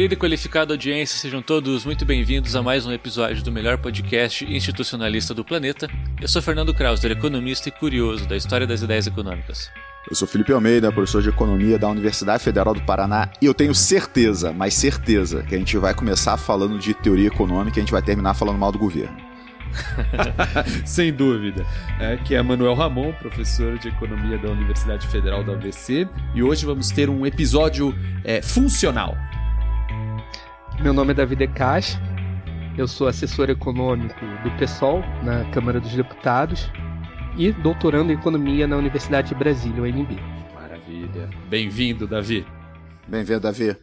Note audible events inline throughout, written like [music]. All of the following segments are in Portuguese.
Querida e qualificada audiência, sejam todos muito bem-vindos a mais um episódio do melhor podcast institucionalista do planeta. Eu sou Fernando Krauser, economista e curioso da história das ideias econômicas. Eu sou Felipe Almeida, professor de Economia da Universidade Federal do Paraná, e eu tenho certeza, mas certeza, que a gente vai começar falando de teoria econômica e a gente vai terminar falando mal do governo. [laughs] Sem dúvida. É, que é Manuel Ramon, professor de Economia da Universidade Federal da UBC, e hoje vamos ter um episódio é, funcional. Meu nome é David Decache, eu sou assessor econômico do PSOL na Câmara dos Deputados e doutorando em Economia na Universidade de Brasília, UNB. Maravilha. Bem-vindo, Davi. Bem-vindo, Davi.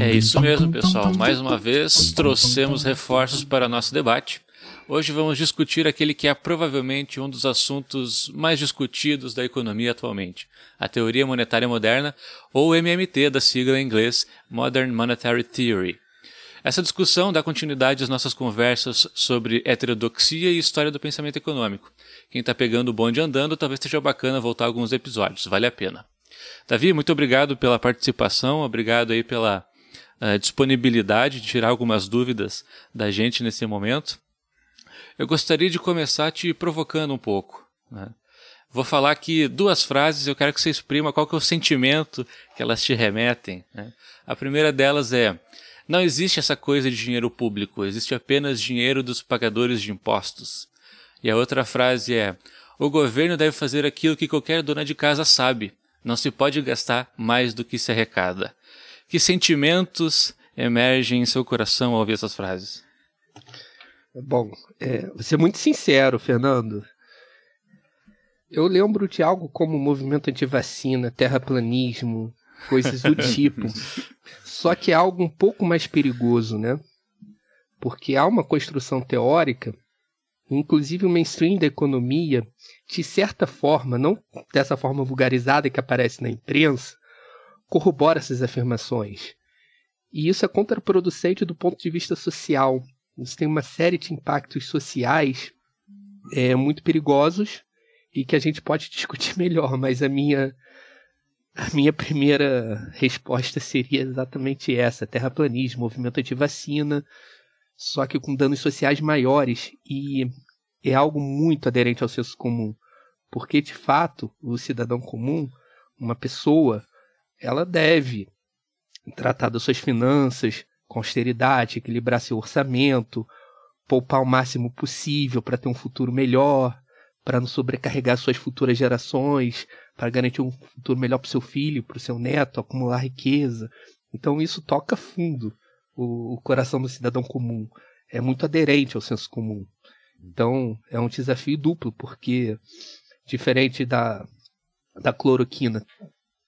É isso mesmo, pessoal. Mais uma vez, trouxemos reforços para nosso debate. Hoje vamos discutir aquele que é provavelmente um dos assuntos mais discutidos da economia atualmente, a teoria monetária moderna, ou MMT da sigla em inglês Modern Monetary Theory. Essa discussão dá continuidade às nossas conversas sobre heterodoxia e história do pensamento econômico. Quem está pegando o bonde andando, talvez seja bacana voltar alguns episódios, vale a pena. Davi, muito obrigado pela participação, obrigado aí pela uh, disponibilidade de tirar algumas dúvidas da gente nesse momento. Eu gostaria de começar te provocando um pouco. Né? Vou falar aqui duas frases, eu quero que você exprima qual que é o sentimento que elas te remetem. Né? A primeira delas é: não existe essa coisa de dinheiro público, existe apenas dinheiro dos pagadores de impostos. E a outra frase é: o governo deve fazer aquilo que qualquer dona de casa sabe. Não se pode gastar mais do que se arrecada. Que sentimentos emergem em seu coração ao ouvir essas frases? Bom, é, vou ser muito sincero, Fernando. Eu lembro de algo como movimento antivacina, terraplanismo, coisas do [laughs] tipo. Só que é algo um pouco mais perigoso, né? Porque há uma construção teórica, inclusive o mainstream da economia, de certa forma, não dessa forma vulgarizada que aparece na imprensa, corrobora essas afirmações. E isso é contraproducente do ponto de vista social, isso tem uma série de impactos sociais é, muito perigosos e que a gente pode [laughs] discutir melhor, mas a minha a minha primeira resposta seria exatamente essa: terraplanismo, movimento anti-vacina, só que com danos sociais maiores. E é algo muito aderente ao senso comum, porque de fato o cidadão comum, uma pessoa, ela deve tratar das suas finanças, com austeridade, equilibrar seu orçamento, poupar o máximo possível para ter um futuro melhor, para não sobrecarregar suas futuras gerações, para garantir um futuro melhor para seu filho, para o seu neto, acumular riqueza. Então isso toca fundo o, o coração do cidadão comum. É muito aderente ao senso comum. Então é um desafio duplo, porque diferente da, da cloroquina,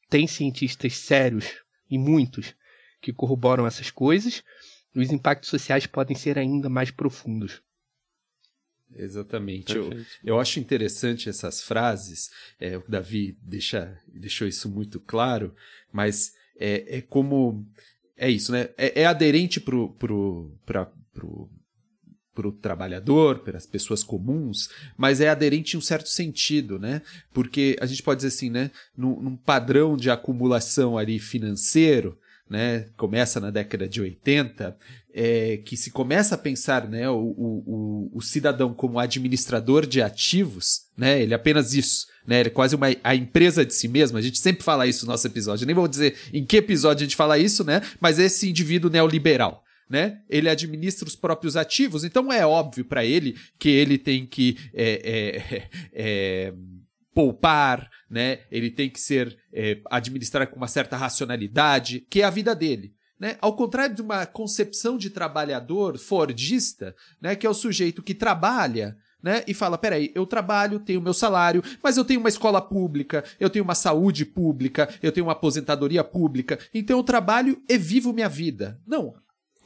tem cientistas sérios e muitos que corroboram essas coisas, os impactos sociais podem ser ainda mais profundos. Exatamente. Eu, eu acho interessante essas frases. É, o Davi deixa, deixou isso muito claro, mas é, é como. É isso, né? É, é aderente pro, pro, pra, pro, para o trabalhador, para as pessoas comuns, mas é aderente em um certo sentido, né? Porque a gente pode dizer assim, né? Num, num padrão de acumulação ali financeiro, né, começa na década de 80, é, que se começa a pensar né, o, o, o, cidadão como administrador de ativos, né, ele é apenas isso, né, ele é quase uma, a empresa de si mesmo, a gente sempre fala isso no nosso episódio, Eu nem vou dizer em que episódio a gente fala isso, né, mas esse indivíduo neoliberal, né? Ele administra os próprios ativos, então é óbvio para ele que ele tem que é, é, [laughs] é, poupar, né? Ele tem que ser é, administrar com uma certa racionalidade, que é a vida dele. Né? Ao contrário de uma concepção de trabalhador fordista, né? que é o sujeito que trabalha né? E fala: peraí, eu trabalho, tenho meu salário, mas eu tenho uma escola pública, eu tenho uma saúde pública, eu tenho uma aposentadoria pública, então eu trabalho e vivo minha vida. Não,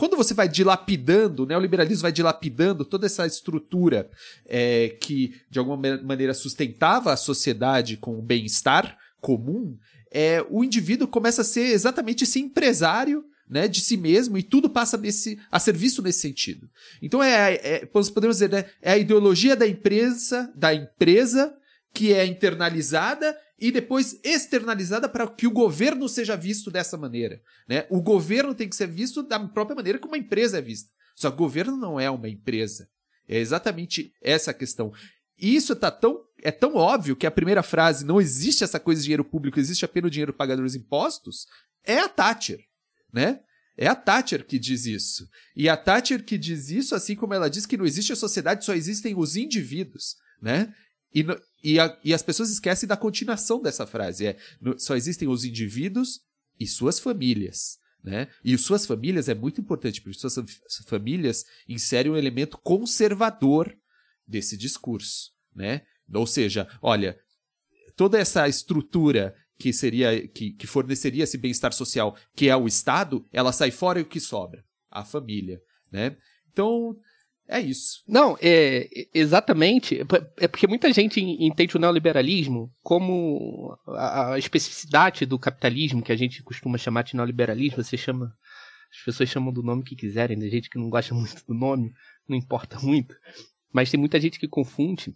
quando você vai dilapidando, né, o neoliberalismo vai dilapidando toda essa estrutura é, que, de alguma maneira, sustentava a sociedade com o bem-estar comum, é, o indivíduo começa a ser exatamente esse empresário né, de si mesmo e tudo passa nesse, a serviço nesse sentido. Então é, é podemos dizer, né, é a ideologia da empresa, da empresa que é internalizada e depois externalizada para que o governo seja visto dessa maneira. Né? O governo tem que ser visto da própria maneira que uma empresa é vista. Só que o governo não é uma empresa. É exatamente essa a questão. E isso tá tão, é tão óbvio que a primeira frase, não existe essa coisa de dinheiro público, existe apenas o dinheiro pagador dos impostos, é a Thatcher. Né? É a Thatcher que diz isso. E a Thatcher que diz isso, assim como ela diz que não existe a sociedade, só existem os indivíduos, né? E, no, e, a, e as pessoas esquecem da continuação dessa frase. É, no, só existem os indivíduos e suas famílias. Né? E suas famílias é muito importante, porque suas famílias inserem um elemento conservador desse discurso. Né? Ou seja, olha, toda essa estrutura que seria que, que forneceria esse bem-estar social, que é o Estado, ela sai fora e o que sobra? A família, né? Então, é isso. Não, é exatamente. É porque muita gente entende o neoliberalismo como a, a especificidade do capitalismo, que a gente costuma chamar de neoliberalismo, você chama. As pessoas chamam do nome que quiserem, tem gente que não gosta [laughs] muito do nome, não importa muito. Mas tem muita gente que confunde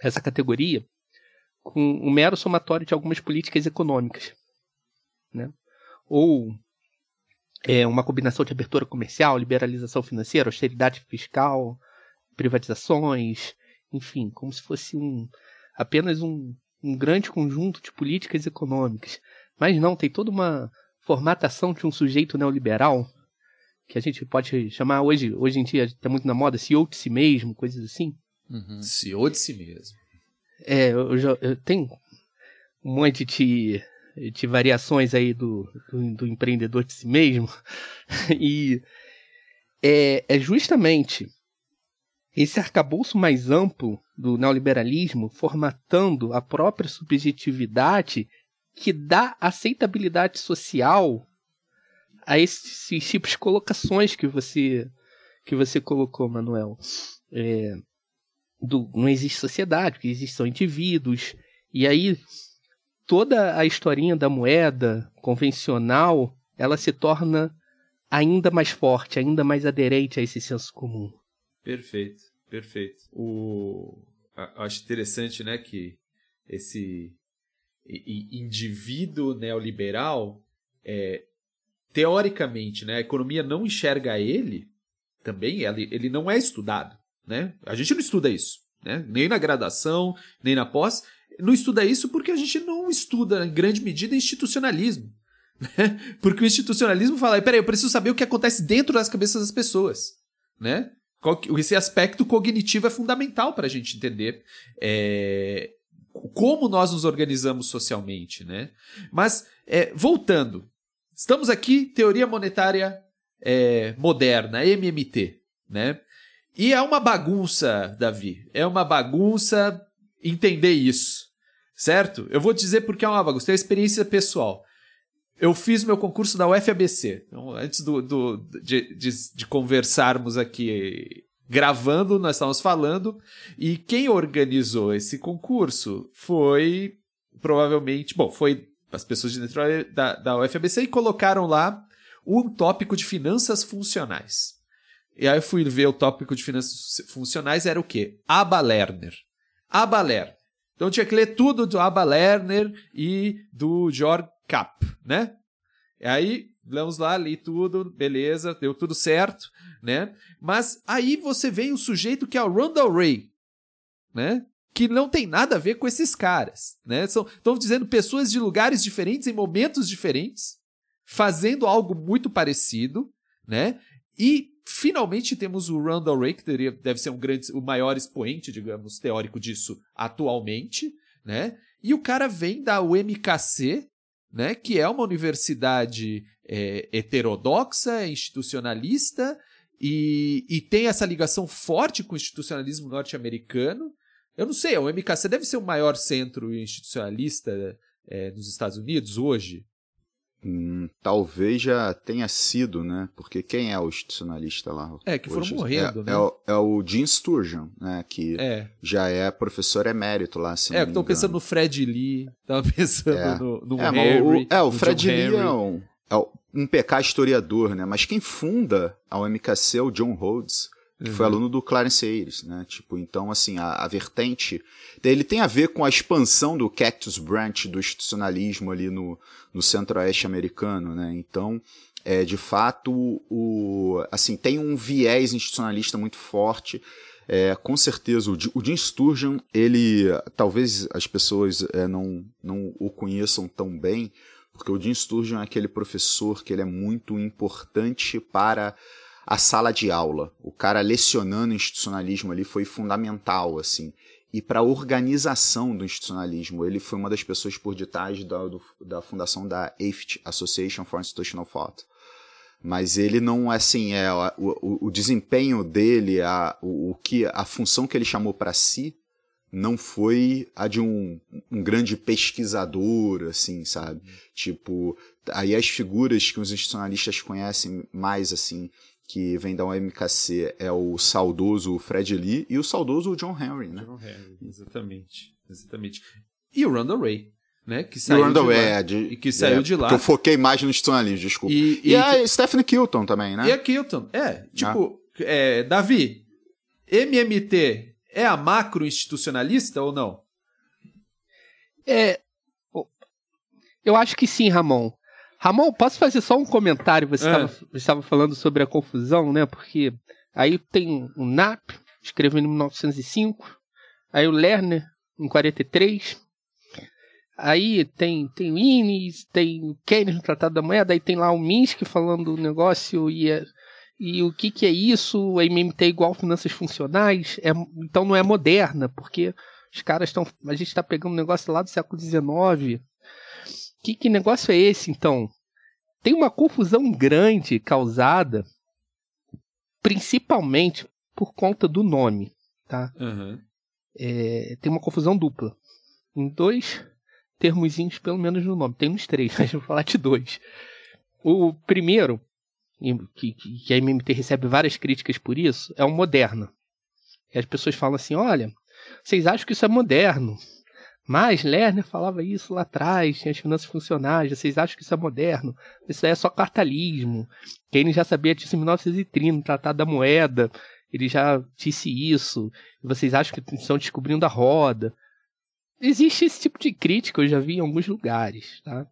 essa categoria com um mero somatório de algumas políticas econômicas. Né? Ou é, uma combinação de abertura comercial, liberalização financeira, austeridade fiscal, privatizações, enfim, como se fosse um, apenas um, um grande conjunto de políticas econômicas. Mas não, tem toda uma formatação de um sujeito neoliberal que a gente pode chamar hoje, hoje em dia está muito na moda, CEO de si mesmo, coisas assim. Uhum. CEO de si mesmo. É, eu, já, eu tenho um monte de, de variações aí do, do, do empreendedor de si mesmo. [laughs] e é, é justamente esse arcabouço mais amplo do neoliberalismo formatando a própria subjetividade que dá aceitabilidade social a esses tipos de colocações que você que você colocou, Manuel. É, do, não existe sociedade, porque existem indivíduos. E aí toda a historinha da moeda convencional, ela se torna ainda mais forte, ainda mais aderente a esse senso comum. Perfeito, perfeito. O acho interessante, né, que esse indivíduo neoliberal é teoricamente, né, a economia não enxerga ele também, ele, ele não é estudado. Né? A gente não estuda isso, né? nem na graduação, nem na pós. Não estuda isso porque a gente não estuda, em grande medida, institucionalismo. [laughs] Né? Porque o institucionalismo fala, peraí, eu preciso saber o que acontece dentro das cabeças das pessoas. Né? Esse aspecto cognitivo é fundamental para a gente entender é, como nós nos organizamos socialmente. Né? Mas, é, voltando, estamos aqui, teoria monetária é, moderna, MMT. Né? E é uma bagunça, Davi. É uma bagunça entender isso. Certo? Eu vou dizer porque é uma bagunça. Tem experiência pessoal. Eu fiz meu concurso da UFABC. Então, antes do, do de, de, de conversarmos aqui gravando, nós estávamos falando. E quem organizou esse concurso foi provavelmente. Bom, foi as pessoas de dentro da, da UFABC e colocaram lá um tópico de finanças funcionais. E aí eu fui ver o tópico de finanças funcionais, era o quê? Aba Lerner. Aba Lerner. Então tinha que ler tudo do Aba Lerner e do George Kapp, né? E aí, vamos lá, li tudo, beleza, deu tudo certo, né? Mas aí você vem o sujeito que é o Randall Ray, né? Que não tem nada a ver com esses caras, né? São, estão dizendo pessoas de lugares diferentes, em momentos diferentes, fazendo algo muito parecido, né? E Finalmente temos o Randall Ray, que teria, deve ser um grande, o maior expoente, digamos, teórico disso atualmente, né? E o cara vem da UMKC, né? Que é uma universidade é, heterodoxa, institucionalista e, e tem essa ligação forte com o institucionalismo norte-americano. Eu não sei, a UMKC deve ser o maior centro institucionalista é, nos Estados Unidos hoje. Hum, talvez já tenha sido, né? Porque quem é o institucionalista lá? É, que foram morrendo, é, né? É o, é o Jim Sturgeon, né? Que é. já é professor emérito lá, assim. É, eu tô pensando no Fred Lee, tava [laughs] pensando é. no, no é, Harry. O, é, o Fred Lee é um, é um PK historiador, né? Mas quem funda a UMKC é o John Rhodes, uhum. foi aluno do Clarence Ayres, né? Tipo, então, assim, a, a vertente ele tem a ver com a expansão do Cactus Branch do institucionalismo ali no, no centro-oeste americano, né? Então, é, de fato, o, assim, tem um viés institucionalista muito forte. É, com certeza, o, o Jim Sturgeon, ele, talvez as pessoas é, não, não o conheçam tão bem, porque o Jim Sturgeon é aquele professor que ele é muito importante para a sala de aula. O cara lecionando institucionalismo ali foi fundamental, assim. E para a organização do institucionalismo, ele foi uma das pessoas por detrás da, do, da fundação da AFT, Association for Institutional Thought mas ele não assim é o, o, o desempenho dele a, o, o, que a função que ele chamou para si não foi a de um, um grande pesquisador assim sabe tipo aí as figuras que os institucionalistas conhecem mais assim que vem da UMKC é o saudoso Fred Lee e o saudoso John Henry né John Henry exatamente exatamente e o Randall Ray né? Que saiu Randall de lá. É, de, e que saiu é, de lá. eu foquei mais no institucionalismo, desculpa. E, e, e a que... Stephanie Kilton também, né? E a Kilton, é. Tipo, ah. é, Davi, MMT é a macro institucionalista ou não? É. Eu acho que sim, Ramon. Ramon, posso fazer só um comentário? Você é. estava falando sobre a confusão, né? Porque aí tem o NAP, escreveu em 1905, aí o Lerner, em 43, Aí tem, tem o Ines, tem o Keynes no Tratado da Moeda, aí tem lá o Minsky falando o negócio e, é, e o que, que é isso, a MMT é igual finanças funcionais, é, então não é moderna, porque os caras estão. A gente está pegando um negócio lá do século XIX. Que, que negócio é esse, então? Tem uma confusão grande causada principalmente por conta do nome, tá? Uhum. É, tem uma confusão dupla. Em dois termozinhos, pelo menos no nome. Tem uns três, [laughs] mas vou falar de dois. O primeiro, que, que a MMT recebe várias críticas por isso, é o moderno. E as pessoas falam assim: olha, vocês acham que isso é moderno. Mas Lerner falava isso lá atrás, tinha as finanças funcionais, vocês acham que isso é moderno. Isso aí é só cartalismo. Keynes já sabia disso em 1930, no Tratado da Moeda, ele já disse isso. Vocês acham que estão descobrindo a roda existe esse tipo de crítica, eu já vi em alguns lugares, tá?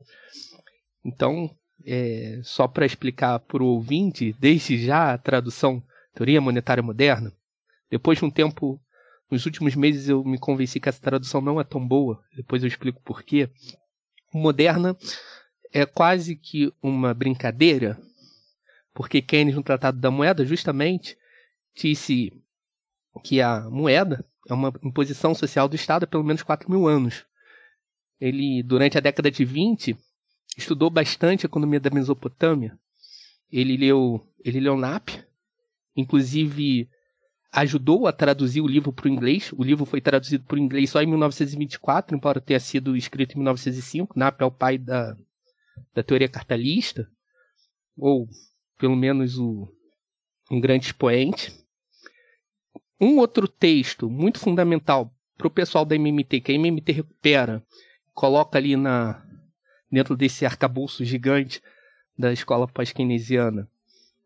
Então, é, só para explicar para o ouvinte, desde já a tradução Teoria Monetária Moderna, depois de um tempo, nos últimos meses eu me convenci que essa tradução não é tão boa, depois eu explico por quê. Moderna é quase que uma brincadeira, porque Keynes no Tratado da Moeda justamente disse que a moeda é uma imposição social do Estado há pelo menos 4 mil anos. Ele, durante a década de 20, estudou bastante a economia da Mesopotâmia. Ele leu, ele leu NAP, inclusive ajudou a traduzir o livro para o inglês. O livro foi traduzido para o inglês só em 1924, embora tenha sido escrito em 1905. NAP é o pai da, da teoria cartalista, ou pelo menos o, um grande expoente. Um outro texto muito fundamental para o pessoal da MMT, que a MMT recupera, coloca ali na dentro desse arcabouço gigante da escola pós-keynesiana,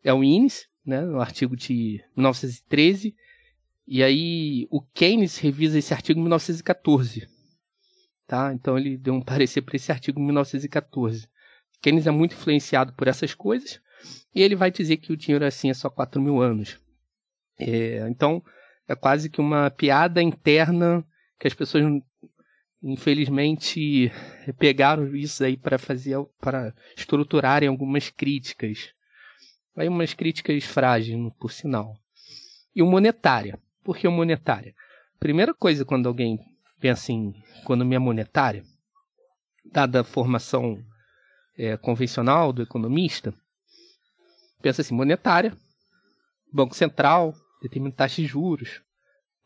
é o Ines, né, artigo de 1913, e aí o Keynes revisa esse artigo em 1914. Tá? Então ele deu um parecer para esse artigo em 1914. Keynes é muito influenciado por essas coisas, e ele vai dizer que o dinheiro assim é só 4 mil anos. É, então, é quase que uma piada interna que as pessoas infelizmente pegaram isso aí para fazer para estruturarem algumas críticas. Aí umas críticas frágeis, por sinal. E o monetária. Por que o monetária? Primeira coisa quando alguém pensa em economia monetária, dada a formação é, convencional do economista, pensa assim, monetária, Banco Central, determina taxa de juros,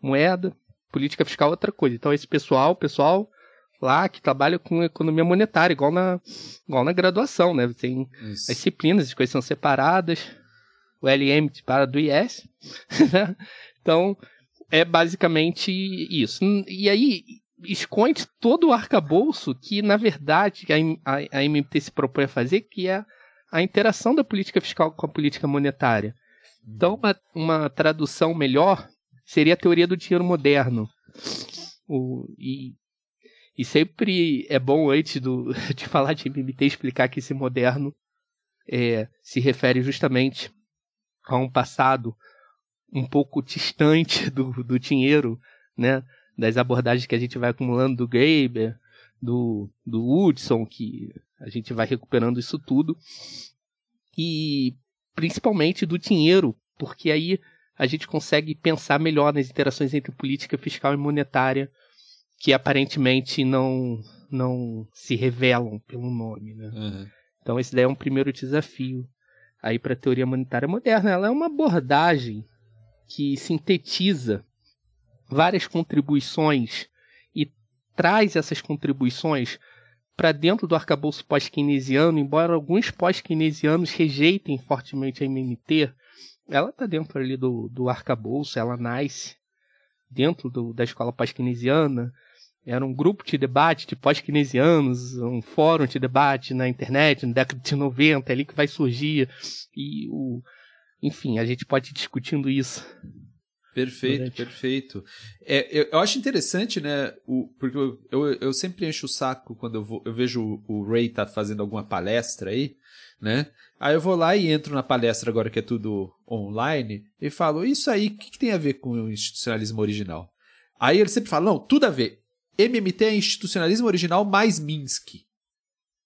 moeda, política fiscal outra coisa. Então esse pessoal, pessoal lá que trabalha com economia monetária, igual na, igual na graduação, né? Tem Isso. as disciplinas, as coisas são separadas, o LM para do IS. [laughs] Né? então é basicamente isso. E aí esconde todo o arcabouço que, na verdade, a, a, a MMT se propõe a fazer, que é a interação da política fiscal com a política monetária. Então, uma, uma tradução melhor seria a teoria do dinheiro moderno. O, e, e sempre é bom, antes do, [laughs] de falar de MMT, explicar que esse moderno é, se refere justamente a um passado um pouco distante do, do dinheiro, né? Das abordagens que a gente vai acumulando do Graeber, do, do Woodson, que a gente vai recuperando isso tudo. E principalmente do dinheiro, porque aí a gente consegue pensar melhor nas interações entre política fiscal e monetária, que aparentemente não, não se revelam pelo nome. Né? Uhum. Então esse daí é um primeiro desafio aí para a teoria monetária moderna. Ela é uma abordagem que sintetiza várias contribuições e traz essas contribuições para dentro do arcabouço pós-keynesiano, embora alguns pós-keynesianos rejeitem fortemente a MMT, ela está dentro ali do, do arcabouço, ela nasce dentro do, da escola pós-keynesiana, era um grupo de debate de pós-keynesianos, um fórum de debate na internet na década de 90, é ali que vai surgir, e o, enfim, a gente pode ir discutindo isso Perfeito, Durante. perfeito. É, eu, eu, acho interessante, né? O, porque eu, eu, eu, sempre encho o saco quando eu, vou, eu vejo o, o Ray tá fazendo alguma palestra aí, né? Aí eu vou lá e entro na palestra agora que é tudo online e falo, isso aí, o que, que tem a ver com o institucionalismo original? Aí ele sempre fala, não, tudo a ver. MMT é institucionalismo original mais Minsk,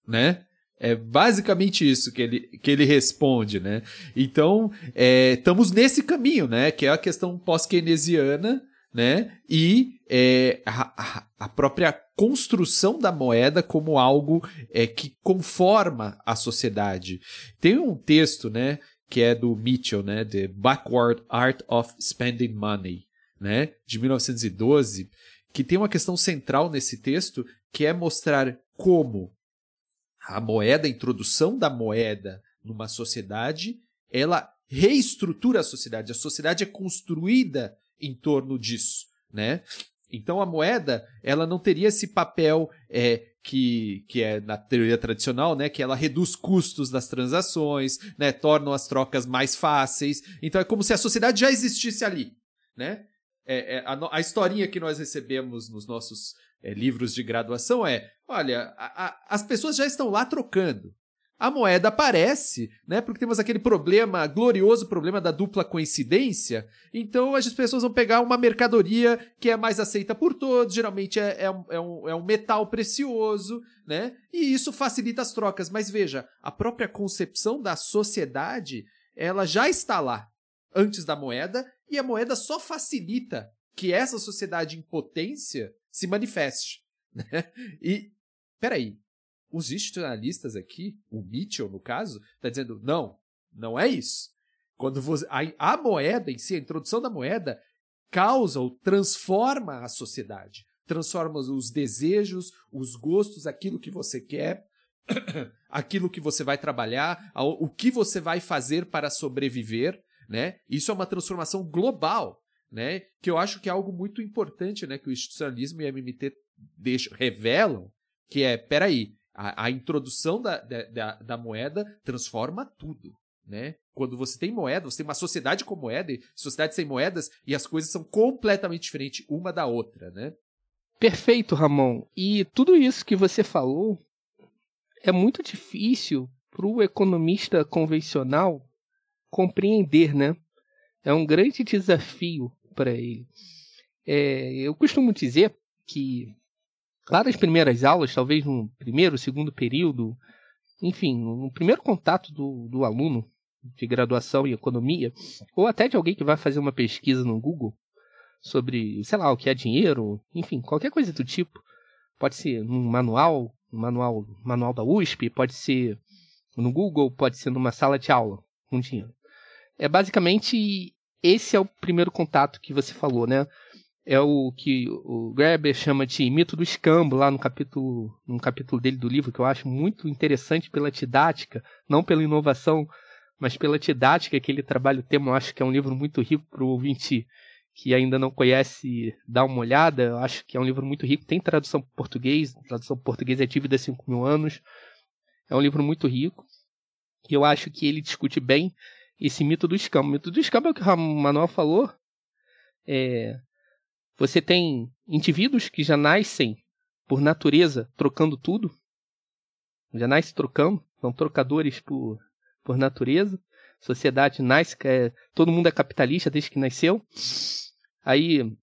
né? É basicamente isso que ele, que ele responde, né? Então, é, estamos nesse caminho, né? Que é a questão pós-keynesiana, né? E é, a, a, própria construção da moeda como algo é, que conforma a sociedade. Tem um texto, né? Que é do Mitchell, né? The Backward Art of Spending Money, né? De 1912, que tem uma questão central nesse texto, que é mostrar como a moeda, a introdução da moeda numa sociedade, ela reestrutura a sociedade. A sociedade é construída em torno disso, né? Então a moeda, ela não teria esse papel é, que, que é na teoria tradicional, né? Que ela reduz custos das transações, né? Torna as trocas mais fáceis. Então é como se a sociedade já existisse ali, né? É, é, a, a historinha que nós recebemos nos nossos é, livros de graduação é: olha, a, a, as pessoas já estão lá trocando. A moeda aparece, né? Porque temos aquele problema, glorioso problema da dupla coincidência. Então as pessoas vão pegar uma mercadoria que é mais aceita por todos, geralmente é, é, um, é, um, é um metal precioso, né? E isso facilita as trocas. Mas veja, a própria concepção da sociedade, ela já está lá antes da moeda, e a moeda só facilita que essa sociedade em potência se manifeste. [laughs] Né? E, peraí, os institucionalistas aqui, o Mitchell no caso, está dizendo: não, não é isso. Quando você, a, a moeda em si, a introdução da moeda, causa ou transforma a sociedade, transforma os desejos, os gostos, aquilo que você quer, [clears throat] aquilo que você vai trabalhar, o que você vai fazer para sobreviver, né? Isso é uma transformação global né? Que eu acho que é algo muito importante, né? Que o institucionalismo e a MMT deixam, revelam, que é, peraí, a, a introdução da, da, da moeda transforma tudo, né? Quando você tem moeda, você tem uma sociedade com moeda, e sociedade sem moedas, e as coisas são completamente diferentes uma da outra, né? Perfeito, Ramon. E tudo isso que você falou é muito difícil para o economista convencional compreender, né? É um grande desafio para ele. É, eu costumo dizer que lá nas primeiras aulas, talvez no primeiro, segundo período, enfim, no primeiro contato do, do aluno de graduação em economia, ou até de alguém que vai fazer uma pesquisa no Google sobre, sei lá, o que é dinheiro, enfim, qualquer coisa do tipo. Pode ser num manual, um manual, manual da USP, pode ser no Google, pode ser numa sala de aula com dinheiro. É basicamente esse é o primeiro contato que você falou, né? É o que o Graeber chama de mito do escambo, lá no capítulo, no capítulo dele do livro, que eu acho muito interessante pela didática, não pela inovação, mas pela didática que ele trabalha o tema. Eu acho que é um livro muito rico para o ouvinte que ainda não conhece dar uma olhada. Eu acho que é um livro muito rico. Tem tradução para português, tradução para português é Dívida 5 mil anos. É um livro muito rico. E eu acho que ele discute bem esse mito do escambo. O mito do escambo é o que o Manuel falou. É, você tem indivíduos que já nascem por natureza trocando tudo. Já nascem trocando, são trocadores por, por natureza. Sociedade nasce, é, todo mundo é capitalista desde que nasceu. Aí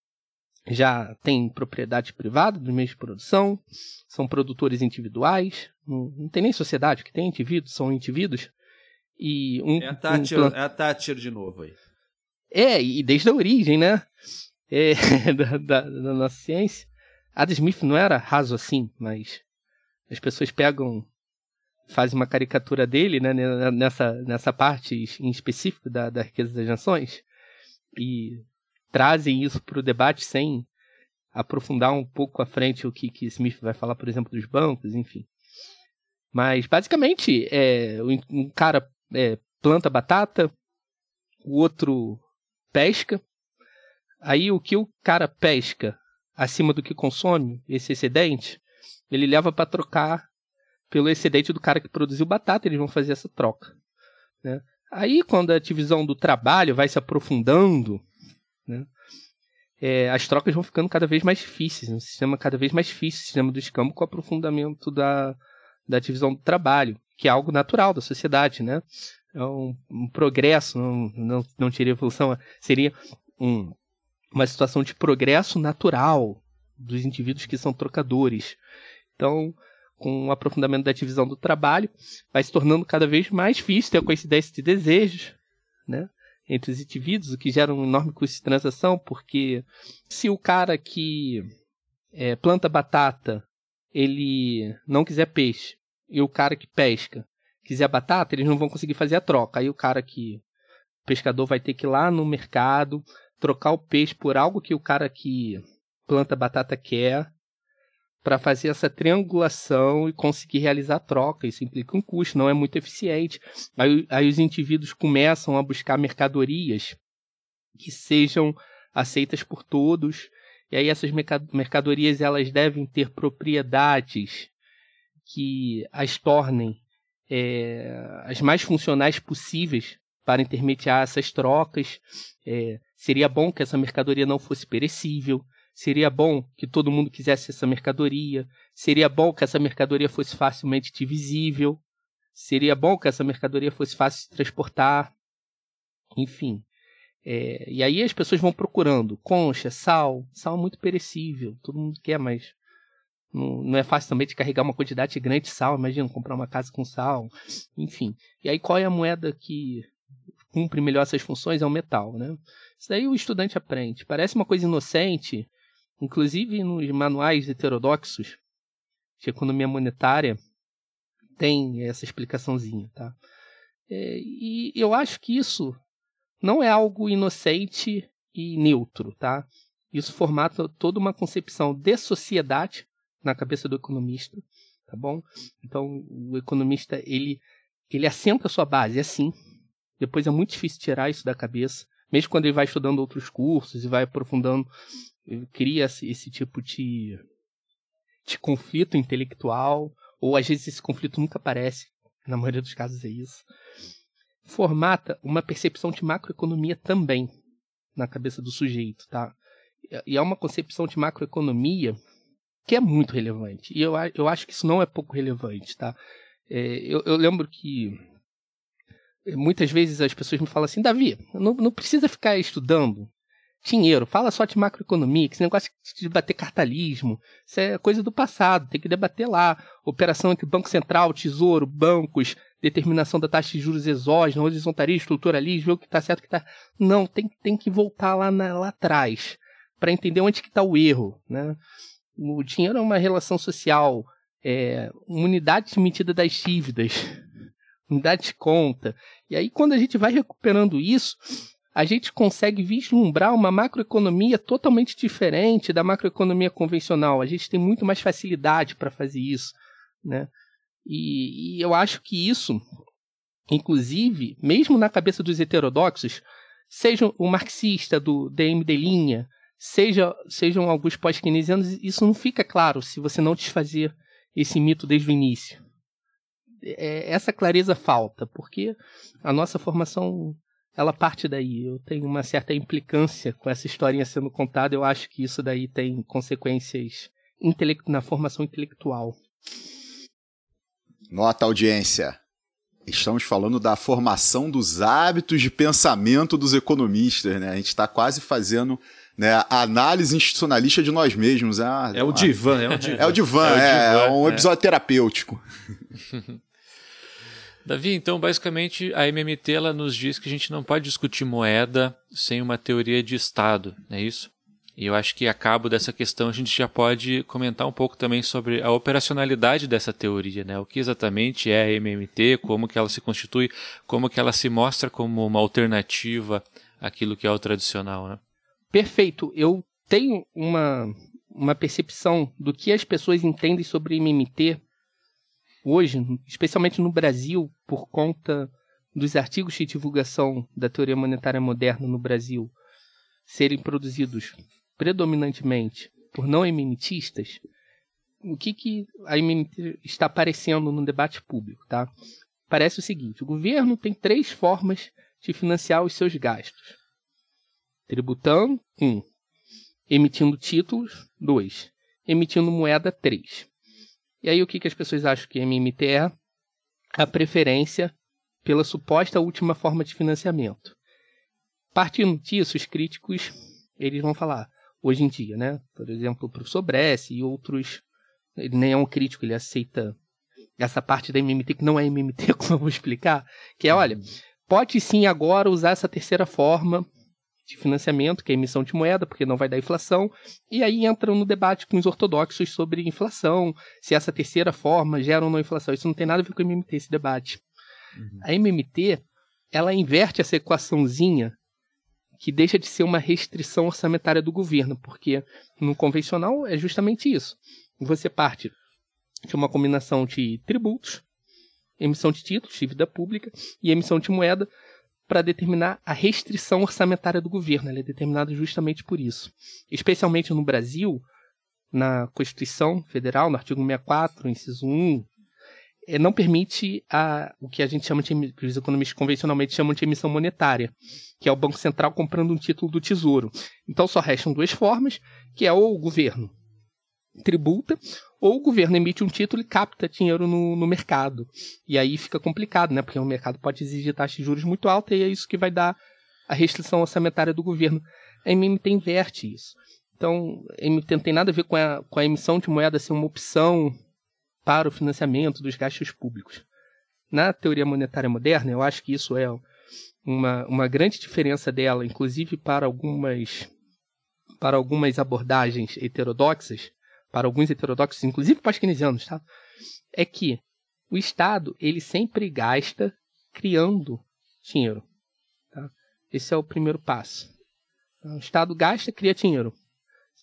já tem propriedade privada dos meios de produção, são produtores individuais, não, não tem nem sociedade que tem indivíduos, são indivíduos. E um, é, a Thatcher, um é a Thatcher de novo aí. É, e desde a origem, né? É, [laughs] da, da, da, nossa ciência. Adam Smith não era raso assim, mas as pessoas pegam, fazem uma caricatura dele, né, nessa, nessa parte em específico da, da riqueza das nações, e trazem isso para o debate sem aprofundar um pouco à frente o que, que Smith vai falar, por exemplo, dos bancos, enfim. Mas, basicamente, é, um cara é, planta batata, o outro pesca. Aí, o que o cara pesca acima do que consome, esse excedente, ele leva para trocar pelo excedente do cara que produziu batata, eles vão fazer essa troca. Né? Aí, quando a divisão do trabalho vai se aprofundando, né, é, as trocas vão ficando cada vez mais difíceis, um sistema cada vez mais difícil, o sistema do escambo com o aprofundamento da, da divisão do trabalho, que é algo natural da sociedade, né? É um, um progresso, não, não, não teria evolução, seria um, uma situação de progresso natural dos indivíduos que são trocadores. Então, com o aprofundamento da divisão do trabalho, vai se tornando cada vez mais difícil ter a coincidência de desejos, né? entre os indivíduos, o que gera um enorme custo de transação, porque se o cara que é, planta batata ele não quiser peixe e o cara que pesca quiser batata, eles não vão conseguir fazer a troca. Aí o cara que o pescador vai ter que ir lá no mercado trocar o peixe por algo que o cara que planta batata quer para fazer essa triangulação e conseguir realizar a troca. Isso implica um custo, não é muito eficiente. Aí, aí os indivíduos começam a buscar mercadorias que sejam aceitas por todos. E aí essas mercadorias elas devem ter propriedades que as tornem é, as mais funcionais possíveis para intermediar essas trocas. É, seria bom que essa mercadoria não fosse perecível, Seria bom que todo mundo quisesse essa mercadoria. Seria bom que essa mercadoria fosse facilmente divisível. Seria bom que essa mercadoria fosse fácil de transportar. Enfim. É, e aí as pessoas vão procurando concha, sal. Sal muito perecível. Todo mundo quer, mas não, não é fácil também de carregar uma quantidade grande de sal. Imagina comprar uma casa com sal. Enfim. E aí qual é a moeda que cumpre melhor essas funções? É o metal, né? Isso daí o estudante aprende. Parece uma coisa inocente, Inclusive nos manuais heterodoxos de economia monetária tem essa explicaçãozinha, tá? É, e eu acho que isso não é algo inocente e neutro, tá? Isso formata toda uma concepção de sociedade na cabeça do economista, tá bom? Então o economista ele ele assenta a sua base, é assim. Depois é muito difícil tirar isso da cabeça, mesmo quando ele vai estudando outros cursos e vai aprofundando cria esse tipo de, de conflito intelectual, ou às vezes esse conflito nunca aparece, na maioria dos casos é isso. Formata uma percepção de macroeconomia também na cabeça do sujeito, tá? E é uma concepção de macroeconomia que é muito relevante. E eu, eu acho que isso não é pouco relevante, tá? É, eu, eu lembro que muitas vezes as pessoas me falam assim, Davi, não, não precisa ficar estudando dinheiro, fala só de macroeconomia, que esse negócio de debater cartalismo, isso é coisa do passado, tem que debater lá. Operação entre Banco Central, Tesouro, bancos, determinação da taxa de juros exógena, horizontalismo, estruturalismo, o que está certo, o que está... Não, tem, tem que voltar lá, na, lá atrás, para entender onde que está o erro. Né? O dinheiro é uma relação social, é uma unidade de medida das dívidas, [laughs] unidade de conta. E aí, quando a gente vai recuperando isso, a gente consegue vislumbrar uma macroeconomia totalmente diferente da macroeconomia convencional. A gente tem muito mais facilidade para fazer isso, né? E, e, eu acho que isso, inclusive, mesmo na cabeça dos heterodoxos, seja o marxista do DMD linha, seja, sejam alguns pós-keynesianos, isso não fica claro se você não desfazer esse mito desde o início. É, essa clareza falta, porque a nossa formação ela parte daí. Eu tenho uma certa implicância com essa historinha sendo contada. Eu acho que isso daí tem consequências na formação intelectual. Nota audiência. Estamos falando da formação dos hábitos de pensamento dos economistas, né? A gente está quase fazendo né, a análise institucionalista de nós mesmos. É, é o divã, é o divã. É o divã, é, o é, divã, é um episódio terapêutico. [laughs] Davi, então basicamente a MMT ela nos diz que a gente não pode discutir moeda sem uma teoria de Estado, não é isso? E eu acho que a cabo dessa questão a gente já pode comentar um pouco também sobre a operacionalidade dessa teoria, né? O que exatamente é a MMT, como que ela se constitui, como que ela se mostra como uma alternativa àquilo que é o tradicional, né? Perfeito. Eu tenho uma, uma percepção do que as pessoas entendem sobre MMT hoje, especialmente no Brasil, por conta dos artigos de divulgação da teoria monetária moderna no Brasil serem produzidos predominantemente por não eminitistas, o que, que a MMT está aparecendo no debate público, tá? Parece o seguinte: o governo tem três formas de financiar os seus gastos: tributando, um, emitindo títulos, dois, emitindo moeda, três. E aí o que, que as pessoas acham que MMT é? A preferência pela suposta última forma de financiamento. Partindo disso, os críticos eles vão falar: hoje em dia, né? Por exemplo, o professor e outros. Ele nem é um crítico, ele aceita essa parte da MMT, que não é MMT, [laughs] como eu vou explicar, que é, olha, pode sim agora usar essa terceira forma de financiamento, que é emissão de moeda, porque não vai dar inflação, e aí entram no debate com os ortodoxos sobre inflação, se essa terceira forma gera ou não inflação. Isso não tem nada a ver com a MMT, esse debate. Uhum. A MMT, ela inverte essa equaçãozinha que deixa de ser uma restrição orçamentária do governo, porque no convencional é justamente isso. Você parte de uma combinação de tributos, emissão de títulos, dívida pública e emissão de moeda para determinar a restrição orçamentária do governo. Ela é determinada justamente por isso. Especialmente no Brasil, na Constituição Federal, no artigo 64, inciso 1, é, não permite a, o que a gente chama de, que os economistas convencionalmente chamam de emissão monetária, que é o Banco Central comprando um título do Tesouro. Então só restam duas formas, que é ou o governo tributa, ou o governo emite um título e capta dinheiro no, no mercado. E aí fica complicado, né? Porque o mercado pode exigir taxa de juros muito alta e é isso que vai dar a restrição orçamentária do governo. A MMT inverte isso. Então, a MMT não tem nada a ver com a, com a emissão de moeda ser uma opção para o financiamento dos gastos públicos. Na teoria monetária moderna, eu acho que isso é uma, uma grande diferença dela, inclusive para algumas, para algumas abordagens heterodoxas, para alguns heterodoxos, inclusive para os keynesianos, tá? é que o Estado ele sempre gasta criando dinheiro. Tá? Esse é o primeiro passo. O Estado gasta, cria dinheiro.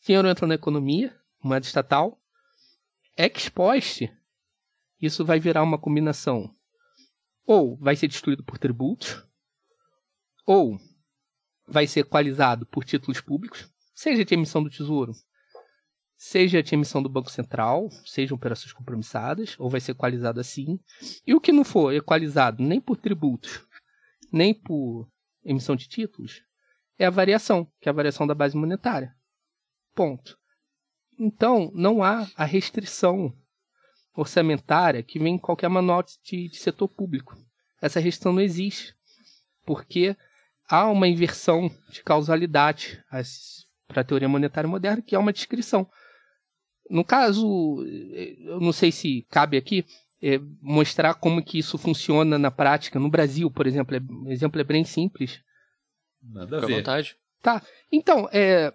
Dinheiro entra na economia, moeda estatal, ex post, isso vai virar uma combinação. Ou vai ser destruído por tributos, ou vai ser equalizado por títulos públicos, seja de emissão do Tesouro, seja de emissão do Banco Central, sejam operações compromissadas, ou vai ser equalizado assim. E o que não for equalizado nem por tributos, nem por emissão de títulos, é a variação, que é a variação da base monetária. Ponto. Então, não há a restrição orçamentária que vem em qualquer manual de, de setor público. Essa restrição não existe, porque há uma inversão de causalidade para a teoria monetária moderna, que é uma descrição. No caso, eu não sei se cabe aqui é, mostrar como que isso funciona na prática. No Brasil, por exemplo, é, o exemplo é bem simples. Nada a ver. vontade. Tá. Então, é,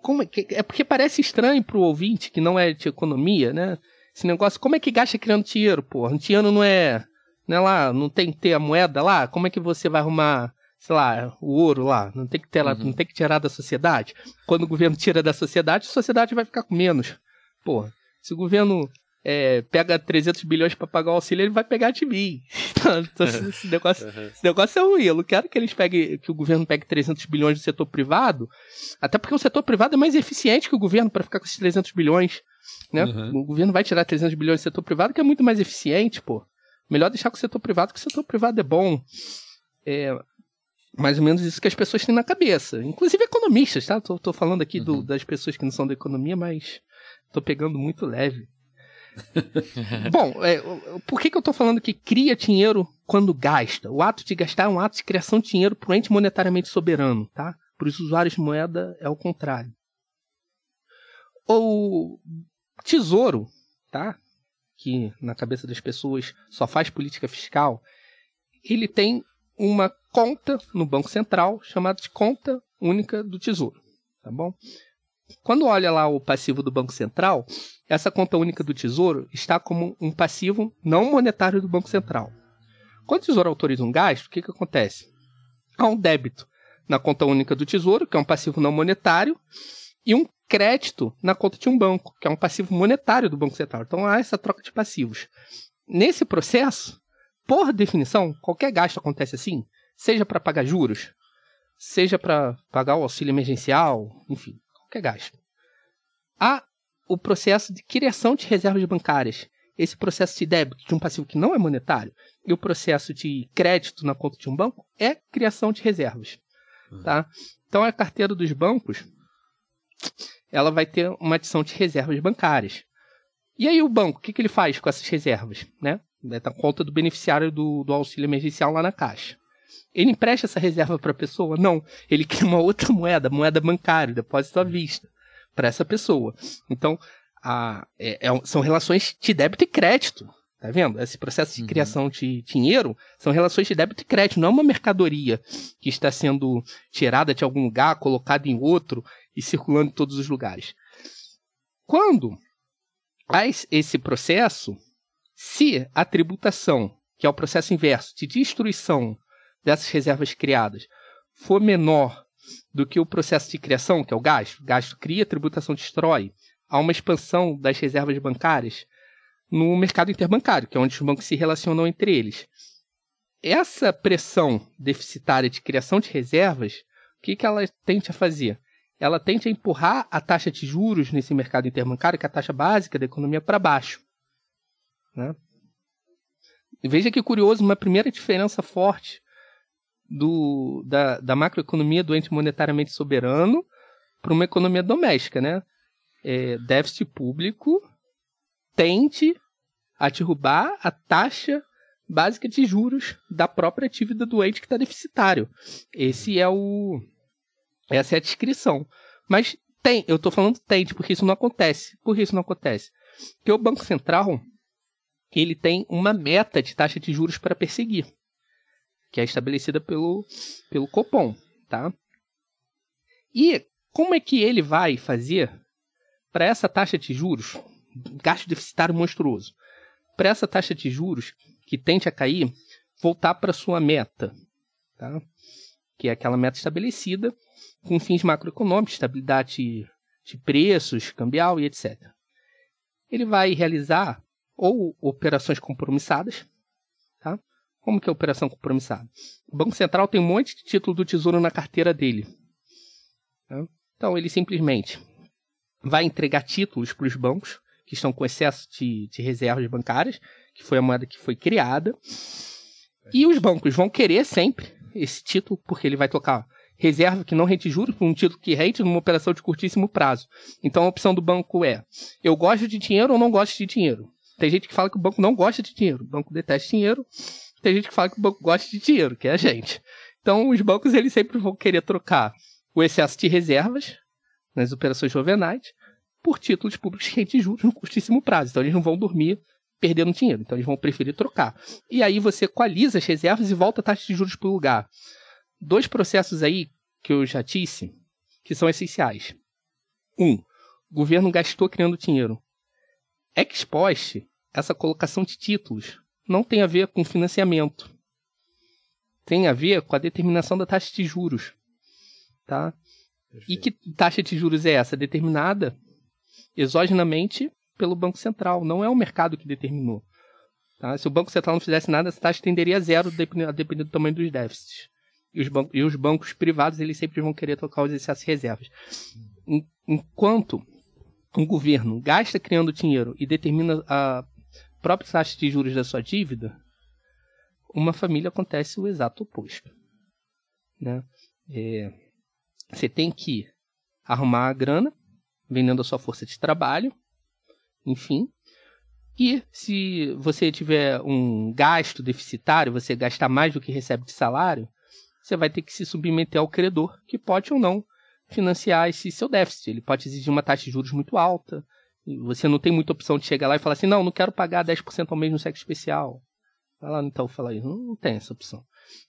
como é, que, é porque parece estranho para o ouvinte que não é de economia, né? Esse negócio, como é que gasta criando dinheiro, pô? Um dinheiro não é, não é lá, não tem que ter a moeda lá? Como é que você vai arrumar, sei lá, o ouro lá? Não tem que ter lá, uhum. não tem que tirar da sociedade? Quando o governo tira da sociedade, a sociedade vai ficar com menos. Pô, se o governo é, pega 300 bilhões para pagar o auxílio, ele vai pegar de mim. [laughs] Então, esse, negócio, uhum. esse negócio é ruim. Eu não quero que eles peguem, que o governo pegue 300 bilhões do setor privado, até porque o setor privado é mais eficiente que o governo para ficar com esses 300 bilhões. Né? Uhum. O governo vai tirar 300 bilhões do setor privado, que é muito mais eficiente, pô. Melhor deixar com o setor privado, que o setor privado é bom. É... mais ou menos isso que as pessoas têm na cabeça. Inclusive economistas, tá? Tô, tô falando aqui do, uhum. das pessoas que não são da economia, mas tô pegando muito leve. [laughs] Bom, é, por que, que eu tô falando que cria dinheiro quando gasta? O ato de gastar é um ato de criação de dinheiro para o ente monetariamente soberano, tá? Para os usuários de moeda é o contrário. O tesouro, tá? Que na cabeça das pessoas só faz política fiscal, ele tem uma conta no Banco Central chamada de conta única do Tesouro, tá bom? Quando olha lá o passivo do Banco Central, essa conta única do Tesouro está como um passivo não monetário do Banco Central. Quando o Tesouro autoriza um gasto, o que, que acontece? Há um débito na conta única do Tesouro, que é um passivo não monetário, e um crédito na conta de um banco, que é um passivo monetário do Banco Central. Então há essa troca de passivos. Nesse processo, por definição, qualquer gasto acontece assim, seja para pagar juros, seja para pagar o auxílio emergencial, enfim, qualquer gasto. Há o processo de criação de reservas bancárias. Esse processo de débito de um passivo que não é monetário e o processo de crédito na conta de um banco é criação de reservas. Uhum. Tá? Então a carteira dos bancos ela vai ter uma adição de reservas bancárias. E aí o banco, o que, que ele faz com essas reservas? Né? Vai estar conta do beneficiário do, do auxílio emergencial lá na caixa. Ele empresta essa reserva para a pessoa? Não. Ele cria uma outra moeda, moeda bancária, depósito à vista, para essa pessoa. Então, a, é, é, são relações de débito e crédito. Tá vendo? Esse processo de uhum. criação de dinheiro são relações de débito e crédito, não é uma mercadoria que está sendo tirada de algum lugar, colocada em outro e circulando em todos os lugares. Quando há esse processo, se a tributação, que é o processo inverso de destruição dessas reservas criadas, for menor do que o processo de criação, que é o gasto, gasto cria, tributação destrói, há uma expansão das reservas bancárias no mercado interbancário, que é onde os bancos se relacionam entre eles. Essa pressão deficitária de criação de reservas, o que, que ela tende a fazer? Ela tende a empurrar a taxa de juros nesse mercado interbancário, que é a taxa básica da economia, para baixo. Né? Veja que curioso, uma primeira diferença forte do, da, da macroeconomia do ente monetariamente soberano para uma economia doméstica, né? É, déficit público tende a derrubar a taxa básica de juros da própria atividade do ente que está deficitário. Esse é o essa é a descrição. Mas tem, eu estou falando tende porque isso não acontece. Por que isso não acontece? Porque o Banco Central ele tem uma meta de taxa de juros para perseguir que é estabelecida pelo, pelo Copom, tá? E como é que ele vai fazer para essa taxa de juros, gasto deficitário monstruoso, para essa taxa de juros que tende a cair, voltar para sua meta, tá? Que é aquela meta estabelecida com fins macroeconômicos, estabilidade de preços, cambial e etc. Ele vai realizar ou operações compromissadas, tá? Como que é operação compromissada? O Banco Central tem um monte de título do Tesouro na carteira dele. Né? Então, ele simplesmente vai entregar títulos para os bancos que estão com excesso de, de reservas bancárias, que foi a moeda que foi criada. E os bancos vão querer sempre esse título, porque ele vai tocar reserva que não rente juros por um título que rente numa operação de curtíssimo prazo. Então a opção do banco é: eu gosto de dinheiro ou não gosto de dinheiro. Tem gente que fala que o banco não gosta de dinheiro, o banco detesta dinheiro, tem gente que fala que o banco gosta de dinheiro, que é a gente. Então, os bancos eles sempre vão querer trocar o excesso de reservas nas operações juvenais por títulos públicos que rendem juros no curtíssimo prazo. Então, eles não vão dormir perdendo dinheiro. Então, eles vão preferir trocar. E aí, você equaliza as reservas e volta a taxa de juros para o lugar. Dois processos aí que eu já disse que são essenciais. Um, o governo gastou criando dinheiro. Ex post, essa colocação de títulos não tem a ver com financiamento. Tem a ver com a determinação da taxa de juros. Tá? E que taxa de juros é essa? Determinada exogenamente pelo Banco Central. Não é o mercado que determinou. Tá? Se o Banco Central não fizesse nada, essa taxa tenderia a zero, a depender do tamanho dos déficits. E os, bancos, e os bancos privados eles sempre vão querer tocar os excessos de reservas. Enquanto um governo gasta criando dinheiro e determina a própria taxa de juros da sua dívida, uma família acontece o exato oposto. né? É, você tem que arrumar a grana, vendendo a sua força de trabalho, enfim. E se você tiver um gasto deficitário, você gastar mais do que recebe de salário, você vai ter que se submeter ao credor, que pode ou não financiar esse seu déficit. Ele pode exigir uma taxa de juros muito alta. você não tem muita opção de chegar lá e falar assim: não, não quero pagar 10% ao mês no sexo especial. Vai lá então falar isso. Não, não tem essa opção.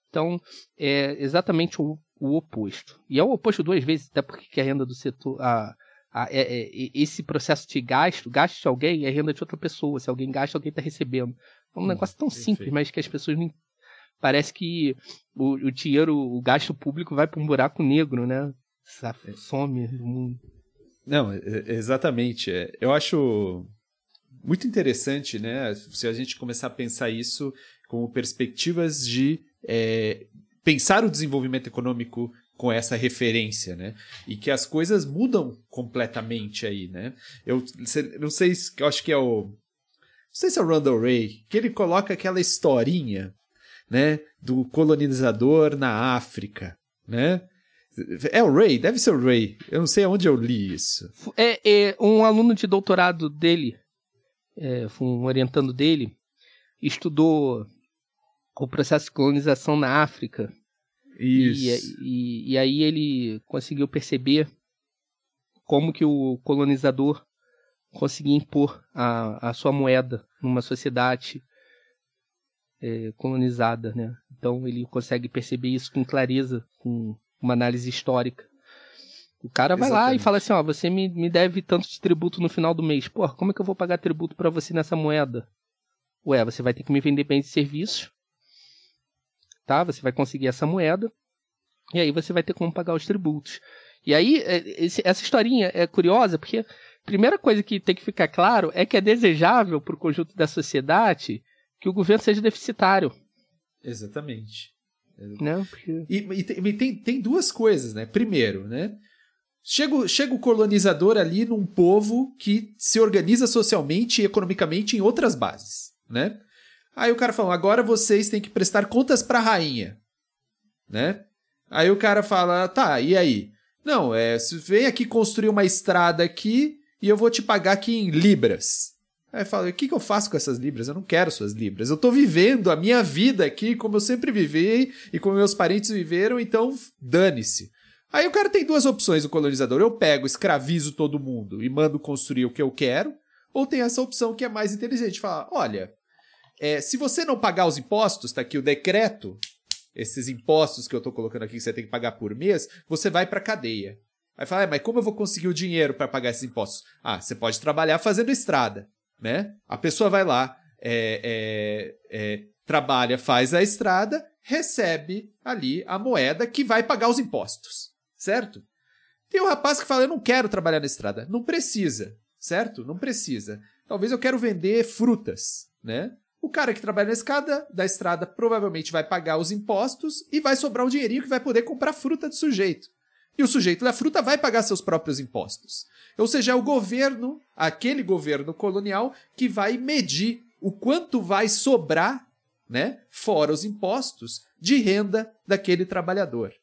Então, é exatamente o, o, oposto. E é o oposto duas vezes, até porque a renda do setor. A, a, é, é, esse processo de gasto, gasto de alguém é renda de outra pessoa. Se alguém gasta, alguém está recebendo. É um hum, negócio tão perfeito. simples, mas que as pessoas não. Parece que o, o dinheiro, o gasto público vai para um buraco negro, né? Some do mundo. Não, exatamente. É, eu acho muito interessante, né? Se a gente começar a pensar isso como perspectivas de é, pensar o desenvolvimento econômico com essa referência, né? E que as coisas mudam completamente aí, né? Eu não sei, eu acho que é o não sei se é o Randall Ray, que ele coloca aquela historinha, né, do colonizador na África, né? É o Ray? Deve ser o Ray. Eu não sei aonde eu li isso. É, é um aluno de doutorado dele, é, um orientando dele, estudou o processo de colonização na África. Isso. E, e, e aí ele conseguiu perceber como que o colonizador conseguia impor a, a sua moeda numa sociedade é, colonizada, né? Então ele consegue perceber isso com clareza, com uma análise histórica. O cara vai Exatamente. lá e fala assim, ó, você me, me deve tanto de tributo no final do mês. Pô, como é que eu vou pagar tributo para você nessa moeda? Ué, você vai ter que me vender bens e serviços tá? Você vai conseguir essa moeda e aí você vai ter como pagar os tributos. E aí, é, essa historinha é curiosa porque a primeira coisa que tem que ficar claro é que é desejável para o conjunto da sociedade que o governo seja deficitário. Exatamente. Não, porque... E, e, tem, e tem, tem, duas coisas, né? Primeiro, né? Chega, chega o colonizador ali num povo que se organiza socialmente e economicamente em outras bases, né? Aí o cara fala: agora vocês têm que prestar contas para a rainha, né? Aí o cara fala: tá, e aí? Não, é, vem aqui construir uma estrada aqui e eu vou te pagar aqui em libras. Aí fala: o que, que eu faço com essas libras? Eu não quero suas libras. Eu tô vivendo a minha vida aqui como eu sempre vivi e como meus parentes viveram, então dane-se. Aí o cara tem duas opções, o colonizador. Eu pego, escravizo todo mundo e mando construir o que eu quero. Ou tem essa opção que é mais inteligente, falar, olha, é, se você não pagar os impostos, está aqui o decreto, esses impostos que eu estou colocando aqui que você tem que pagar por mês, você vai para cadeia. Aí fala, ah, mas como eu vou conseguir o dinheiro para pagar esses impostos? Ah, você pode trabalhar fazendo estrada, né? A pessoa vai lá, é, é, é, trabalha, faz a estrada, recebe ali a moeda que vai pagar os impostos, certo? Tem um rapaz que fala, eu não quero trabalhar na estrada. Não precisa, certo? Não precisa. Talvez eu quero vender frutas, né? O cara que trabalha na escada da estrada provavelmente vai pagar os impostos e vai sobrar um dinheirinho que vai poder comprar fruta do sujeito. E o sujeito da fruta vai pagar seus próprios impostos. Ou seja, é o governo, aquele governo colonial, que vai medir o quanto vai sobrar, né, fora os impostos, de renda daquele trabalhador.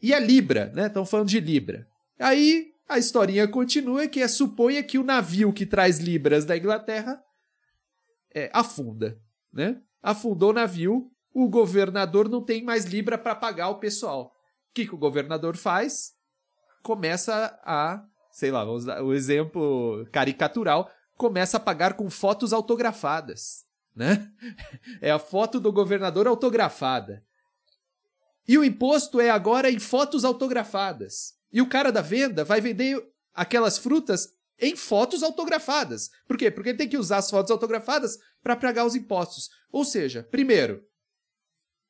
E a Libra, né? Estão falando de Libra. Aí a historinha continua que é suponha que o navio que traz libras da Inglaterra é, afunda, né? Afundou o navio, o governador não tem mais libra para pagar o pessoal. Que, que o governador faz? Começa a, sei lá, vamos dar o um exemplo caricatural, começa a pagar com fotos autografadas, né? [laughs] É a foto do governador autografada. E o imposto é agora em fotos autografadas. E o cara da venda vai vender aquelas frutas em fotos autografadas. Por quê? Porque ele tem que usar as fotos autografadas para pagar os impostos. Ou seja, primeiro,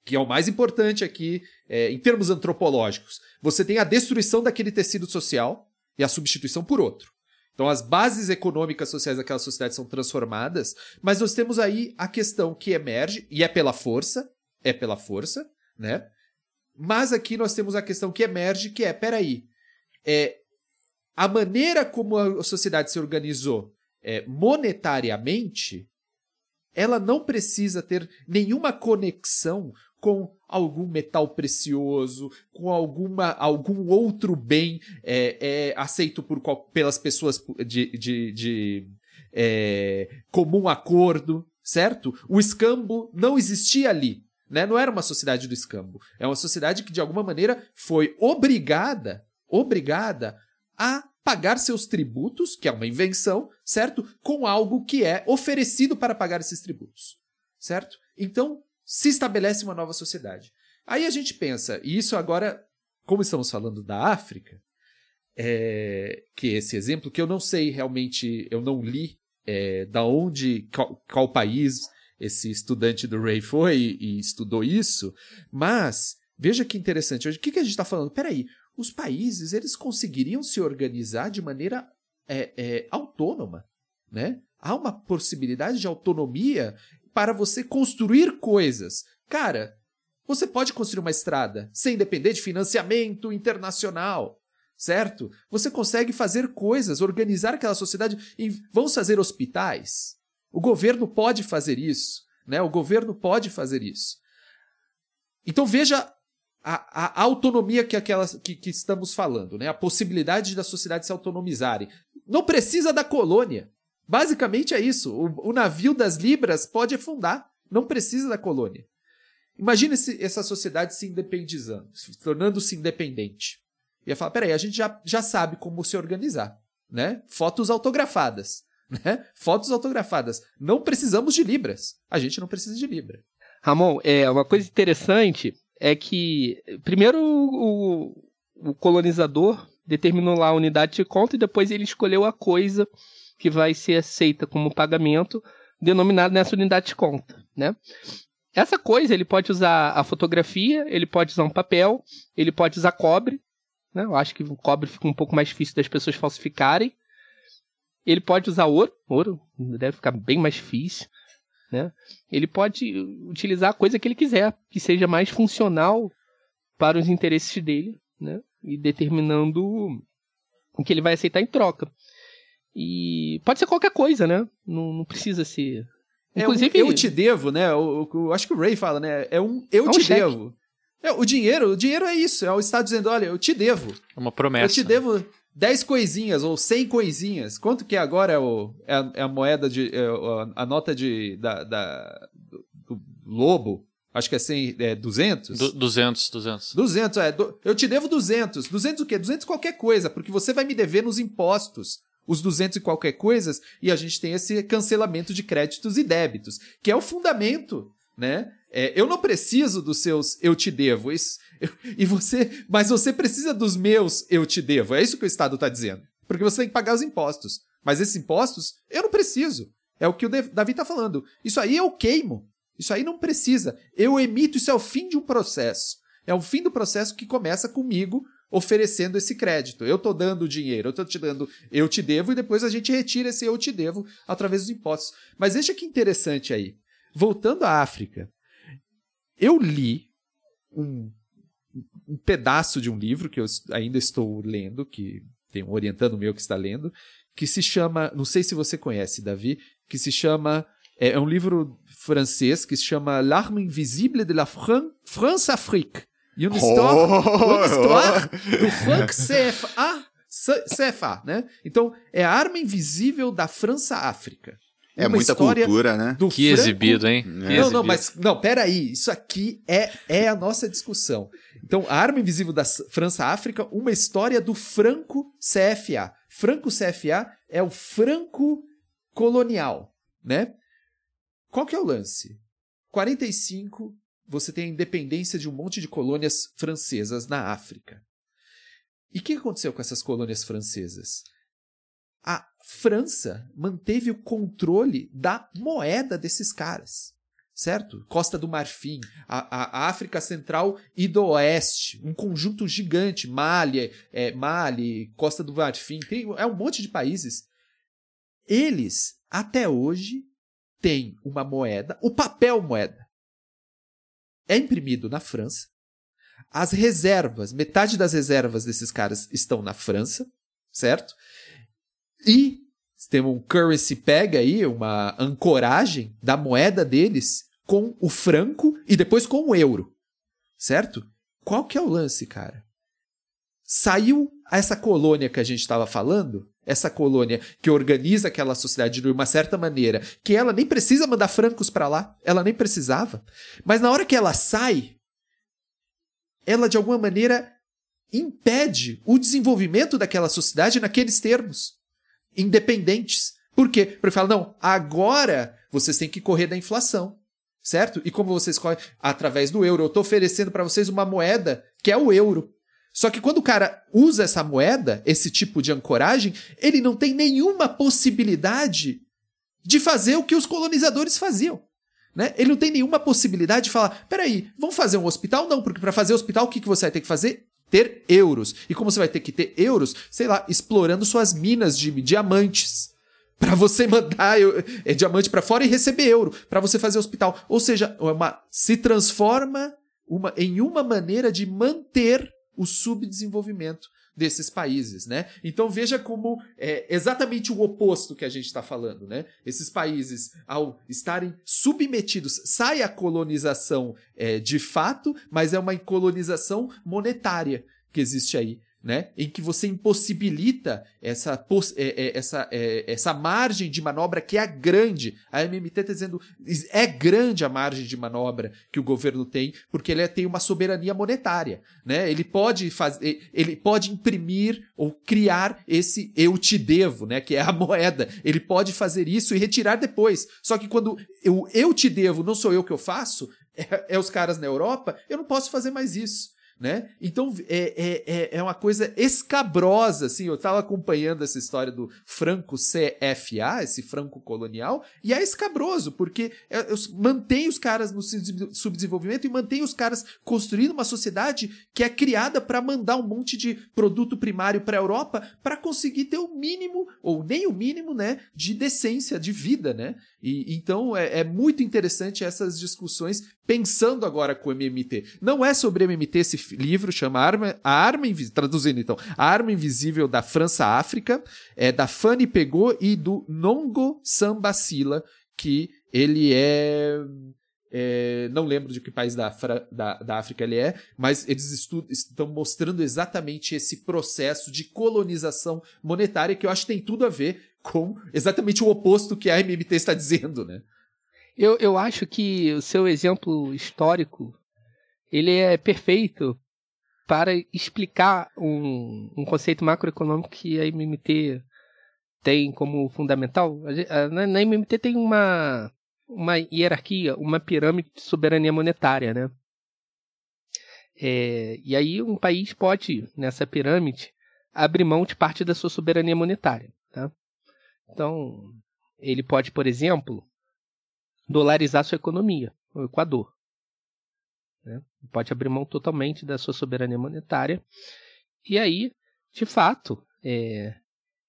que é o mais importante aqui é, em termos antropológicos, você tem a destruição daquele tecido social e a substituição por outro. Então, as bases econômicas sociais daquela sociedade são transformadas, mas nós temos aí a questão que emerge, e é pela força, é pela força, né? Mas aqui nós temos a questão que emerge, que é, peraí, é, a maneira como a sociedade se organizou é, monetariamente, ela não precisa ter nenhuma conexão com algum metal precioso, com alguma, algum outro bem é, é, aceito por, pelas pessoas de, de, de é, comum acordo, certo? O escambo não existia ali. Né? Não era uma sociedade do escambo. É uma sociedade que, de alguma maneira, foi obrigada, obrigada a pagar seus tributos, que é uma invenção, certo? Com algo que é oferecido para pagar esses tributos, certo? Então, se estabelece uma nova sociedade. Aí a gente pensa, e isso agora, como estamos falando da África, é, que é esse exemplo, que eu não sei realmente, eu não li é, da onde, qual, qual, país esse estudante do Ray foi e, e estudou isso, mas veja que interessante, o que, que a gente está falando? Peraí, os países eles conseguiriam se organizar de maneira é, é, autônoma, né? Há uma possibilidade de autonomia para você construir coisas. Cara, você pode construir uma estrada sem depender de financiamento internacional, certo? Você consegue fazer coisas, organizar aquela sociedade e vamos fazer hospitais. O governo pode fazer isso, né? O governo pode fazer isso. Então veja a, a, autonomia que, aquelas, que, que estamos falando, né? a possibilidade da sociedade se autonomizarem. Não precisa da colônia. Basicamente é isso. O, o navio das Libras pode afundar. Não precisa da colônia. Imagina essa sociedade se independizando, tornando-se independente. Ia falar: peraí, a gente já, já sabe como se organizar. Né? Fotos autografadas. [laughs] Né? Fotos autografadas. Não precisamos de Libras. A gente não precisa de Libra. Ramon, é uma coisa interessante é que, primeiro, o, o colonizador determinou lá a unidade de conta e depois ele escolheu a coisa que vai ser aceita como pagamento, denominada nessa unidade de conta, né? Essa coisa ele pode usar a fotografia, ele pode usar um papel, ele pode usar cobre, né? Eu acho que o cobre fica um pouco mais difícil das pessoas falsificarem. Ele pode usar ouro, ouro deve ficar bem mais difícil. Né? Ele pode utilizar a coisa que ele quiser, que seja mais funcional para os interesses dele, né? e determinando o que ele vai aceitar em troca. E pode ser qualquer coisa, né? Não, não precisa ser. Inclusive, é um eu te devo, né? Eu, eu, acho que o Ray fala, né? É um eu é um te cheque. devo. É, o dinheiro, o dinheiro é isso. É o Estado dizendo, olha, eu te devo. É uma promessa. Eu te devo 10 coisinhas ou 100 coisinhas. Quanto que agora é, o, é, a, é a moeda de. É a nota de, da, da do, do, lobo? Acho que é, 100, é 200? Du 200, 200. 200, é. Eu te devo 200. 200 o quê? 200 qualquer coisa, porque você vai me dever nos impostos os 200 e qualquer coisas, e a gente tem esse cancelamento de créditos e débitos, que é o fundamento, né? É, eu não preciso dos seus eu te devo. Isso, eu, e você, mas você precisa dos meus eu te devo. É isso que o Estado está dizendo. Porque você tem que pagar os impostos. Mas esses impostos eu não preciso. É o que o Davi está falando. Isso aí eu queimo. Isso aí não precisa. Eu emito, isso é o fim de um processo. É o fim do processo que começa comigo oferecendo esse crédito. Eu estou dando dinheiro, eu estou te dando, eu te devo, e depois a gente retira esse eu te devo através dos impostos. Mas veja que interessante aí. Voltando à África, eu li um, um pedaço de um livro que eu ainda estou lendo, que tem um orientando meu que está lendo, que se chama, não sei se você conhece, Davi, que se chama é, é um livro francês que se chama L'Arme Invisible de la Fran France Afrique. E história, oh! história [laughs] do Frank CFA, CFA, né? Então, é a arma invisível da França África. É muita cultura, né? Do que Franco... exibido, hein? É. não, exibido. não, mas não, peraí. Isso aqui é, é a nossa discussão. Então, a arma invisível da França-África, uma história do Franco CFA. Franco CFA é o Franco colonial, né? Qual que é o lance? 45, você tem a independência de um monte de colônias francesas na África. E o que aconteceu com essas colônias francesas? A França manteve o controle da moeda desses caras. Certo? Costa do Marfim, a, a África Central e do Oeste, um conjunto gigante, Mali, é, Mali, Costa do Marfim, tem, é um monte de países. Eles, até hoje, têm uma moeda, o papel moeda. É imprimido na França. As reservas, metade das reservas desses caras estão na França, certo? E tem um currency peg aí, uma ancoragem da moeda deles com o franco e depois com o euro. Certo? Qual que é o lance, cara? Saiu essa colônia que a gente estava falando, essa colônia que organiza aquela sociedade de uma certa maneira, que ela nem precisa mandar francos para lá, ela nem precisava, mas na hora que ela sai, ela de alguma maneira impede o desenvolvimento daquela sociedade naqueles termos, independentes. Por quê? Porque fala, não, agora vocês têm que correr da inflação, certo? E como vocês correm? Através do euro. Eu estou oferecendo para vocês uma moeda que é o euro. Só que quando o cara usa essa moeda, esse tipo de ancoragem, ele não tem nenhuma possibilidade de fazer o que os colonizadores faziam. Né? Ele não tem nenhuma possibilidade de falar: peraí, vamos fazer um hospital? Não, porque para fazer hospital, o que, que você vai ter que fazer? Ter euros. E como você vai ter que ter euros? Sei lá, explorando suas minas de diamantes. Para você [laughs] mandar é, diamante para fora e receber euro. para você fazer hospital. Ou seja, é uma, se transforma uma, em uma maneira de manter o subdesenvolvimento desses países, né? Então veja como é exatamente o oposto que a gente está falando, né? Esses países, ao estarem submetidos, sai a colonização é, de fato, mas é uma colonização monetária que existe aí né, em que você impossibilita essa, é, é, essa, é, essa margem de manobra que é grande. A MMT está dizendo é grande a margem de manobra que o governo tem, porque ele tem uma soberania monetária. Né? Ele, pode fazer, ele pode imprimir ou criar esse eu te devo, né, que é a [laughs] moeda. Ele pode fazer isso e retirar depois. Só que quando eu, eu te devo não sou eu que eu faço, é, é os caras na Europa, eu não posso fazer mais isso né? Então é, é, é, é uma coisa escabrosa, assim. Eu estava acompanhando essa história do franco CFA, esse franco colonial, e é escabroso, porque é, mantém os caras no subdesenvolvimento e mantém os caras construindo uma sociedade que é criada para mandar um monte de produto primário para a Europa para conseguir ter o mínimo, ou nem o mínimo, né, de decência, de vida, né? E, então é, é, muito interessante essas discussões, pensando agora com o MMT. Não é sobre MMT esse livro, chama Arma, A Arma Invisível, traduzindo então, A Arma Invisível da França-África, é da Fanny Pegou e do Nongo Sambacila, que ele é é, não lembro de que país da, da, da África ele é, mas eles estão mostrando exatamente esse processo de colonização monetária que eu acho que tem tudo a ver com exatamente o oposto que a MMT está dizendo, né? Eu, eu acho que o seu exemplo histórico ele é perfeito para explicar um, um conceito macroeconômico que a MMT tem como fundamental. Na, na MMT tem uma, uma hierarquia, uma pirâmide de soberania monetária, né? É, e aí um país pode, nessa pirâmide, abrir mão de parte da sua soberania monetária. Tá? Então, ele pode, por exemplo, dolarizar sua economia, o Equador. Né? Pode abrir mão totalmente da sua soberania monetária. E aí, de fato, é,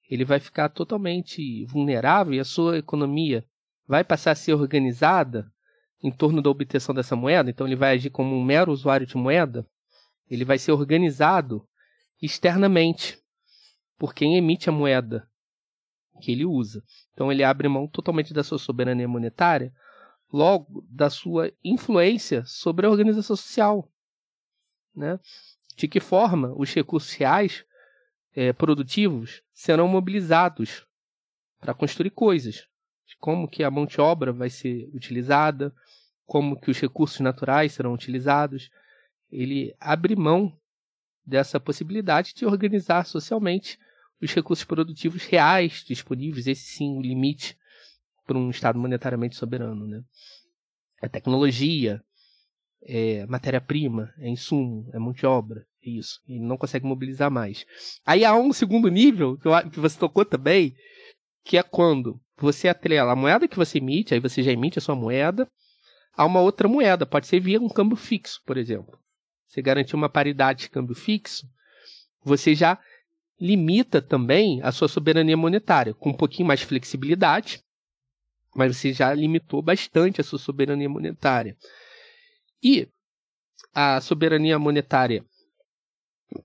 ele vai ficar totalmente vulnerável e a sua economia vai passar a ser organizada em torno da obtenção dessa moeda. Então, ele vai agir como um mero usuário de moeda. Ele vai ser organizado externamente por quem emite a moeda que ele usa. Então ele abre mão totalmente da sua soberania monetária, logo da sua influência sobre a organização social. Né? De que forma os recursos reais é, produtivos serão mobilizados para construir coisas. De como que a mão de obra vai ser utilizada, como que os recursos naturais serão utilizados. Ele abre mão dessa possibilidade de organizar socialmente os recursos produtivos reais disponíveis, esse sim o limite para um Estado monetariamente soberano. Né? É tecnologia, é matéria-prima, é insumo, é mão de obra, é isso. Ele não consegue mobilizar mais. Aí há um segundo nível, que você tocou também, que é quando você atrela a moeda que você emite, aí você já emite a sua moeda, a uma outra moeda. Pode ser via um câmbio fixo, por exemplo. Você garantir uma paridade de câmbio fixo, você já limita também a sua soberania monetária, com um pouquinho mais de flexibilidade, mas você já limitou bastante a sua soberania monetária. E a soberania monetária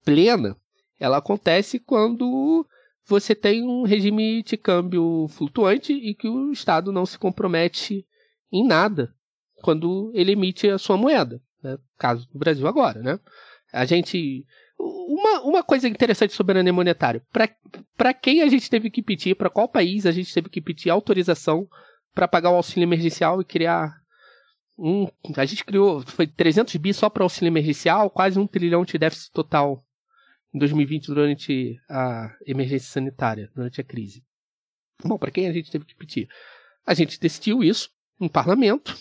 plena, ela acontece quando você tem um regime de câmbio flutuante e que o Estado não se compromete em nada quando ele emite a sua moeda, né? caso do Brasil agora, né? A gente uma, uma coisa interessante sobre soberania monetária. Para quem a gente teve que pedir, para qual país a gente teve que pedir autorização para pagar o auxílio emergencial e criar um. A gente criou, foi 300 bi só para auxílio emergencial, quase um trilhão de déficit total em 2020 durante a emergência sanitária, durante a crise. Bom, para quem a gente teve que pedir? A gente decidiu isso no parlamento,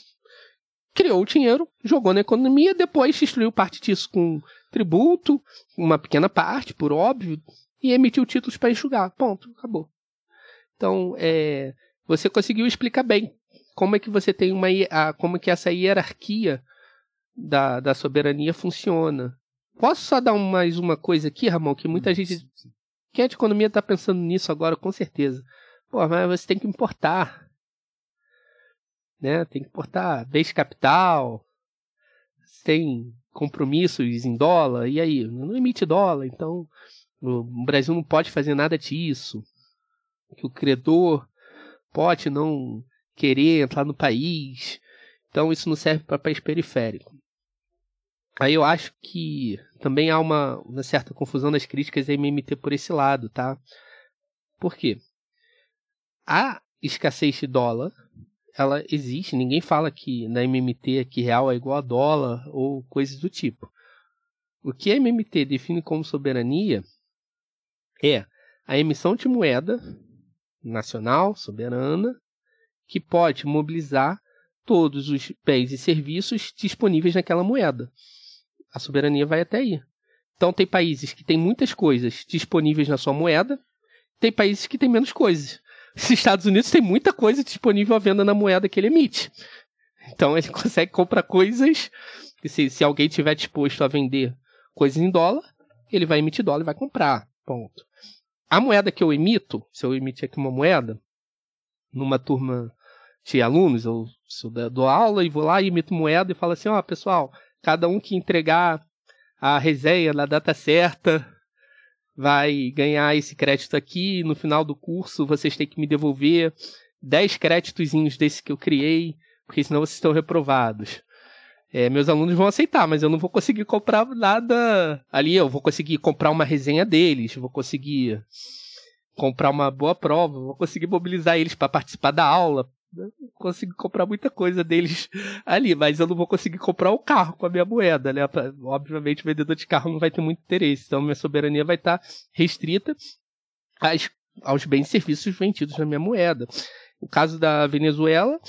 criou o dinheiro, jogou na economia, depois destruiu parte disso com tributo, uma pequena parte, por óbvio, e emitiu títulos para enxugar. Ponto, acabou. Então, é, você conseguiu explicar bem como é que você tem uma a, como é que essa hierarquia da, da soberania funciona. Posso só dar mais uma coisa aqui, Ramon, que muita gente quem é de economia está pensando nisso agora, com certeza. Pô, mas você tem que importar. Né? Tem que importar bens capital. Tem compromissos em dólar, e aí? Não emite dólar, então o Brasil não pode fazer nada disso. Que o credor pode não querer entrar no país. Então isso não serve para país periférico. Aí eu acho que também há uma, uma certa confusão das críticas da MMT por esse lado, tá? Por quê? A escassez de dólar ela existe. Ninguém fala que na MMT que real é igual a dólar ou coisas do tipo. O que a MMT define como soberania é a emissão de moeda nacional, soberana, que pode mobilizar todos os bens e serviços disponíveis naquela moeda. A soberania vai até aí. Então tem países que têm muitas coisas disponíveis na sua moeda, tem países que têm menos coisas os Estados Unidos tem muita coisa disponível à venda na moeda que ele emite. Então ele [laughs] consegue comprar coisas. Se, se alguém tiver disposto a vender coisas em dólar, ele vai emitir dólar e vai comprar. Ponto. A moeda que eu emito, se eu emitir aqui uma moeda, numa turma de alunos, eu, eu dou aula e vou lá e emito moeda e falo assim, ó, oh, pessoal, cada um que entregar a resenha na data certa vai ganhar esse crédito aqui, no final do curso vocês têm que me devolver 10 créditozinhos desse que eu criei, porque senão vocês estão reprovados. É, meus alunos vão aceitar, mas eu não vou conseguir comprar nada ali. Eu vou conseguir comprar uma resenha deles, vou conseguir comprar uma boa prova, vou conseguir mobilizar eles para participar da aula, consigo comprar muita coisa deles [laughs] ali, mas eu não vou conseguir comprar o carro com a minha moeda, né? Obviamente o vendedor de carro não vai ter muito interesse, então minha soberania vai estar restrita às, aos bens e serviços vendidos na minha moeda. O caso da Venezuela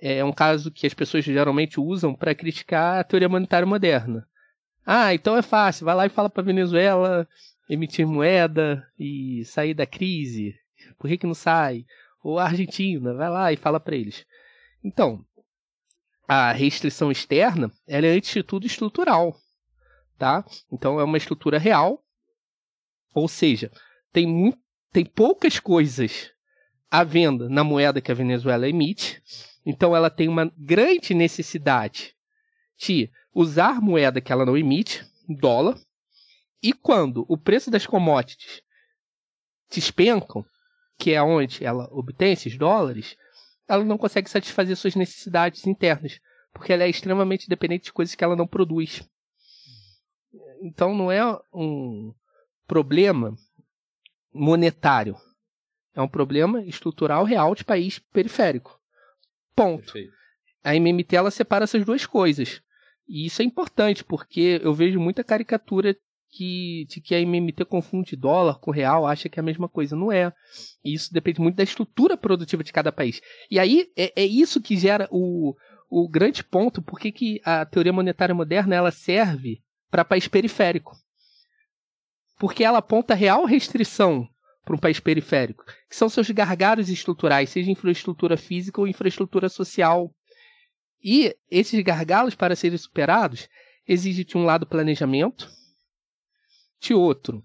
é um caso que as pessoas geralmente usam para criticar a teoria monetária moderna. Ah, então é fácil, vai lá e fala para Venezuela emitir moeda e sair da crise. Por que, que não sai? Ou a Argentina, vai lá e fala para eles. Então, a restrição externa, ela é antes de tudo estrutural, tá? Então é uma estrutura real, ou seja, tem muito, tem poucas coisas à venda na moeda que a Venezuela emite, então ela tem uma grande necessidade de usar moeda que ela não emite, dólar, e quando o preço das commodities despencam, que é onde ela obtém esses dólares, ela não consegue satisfazer suas necessidades internas, porque ela é extremamente dependente de coisas que ela não produz. Então não é um problema monetário, é um problema estrutural real de país periférico. Ponto. Perfeito. A MMT ela separa essas duas coisas. E isso é importante, porque eu vejo muita caricatura que, de que a MMT confunde dólar com real, acha que é a mesma coisa. Não é. E isso depende muito da estrutura produtiva de cada país. E aí é, é isso que gera o, o grande ponto por que a teoria monetária moderna ela serve para país periférico. Porque ela aponta real restrição para um país periférico, que são seus gargalos estruturais, seja infraestrutura física ou infraestrutura social. E esses gargalos, para serem superados, exigem de um lado planejamento, outro,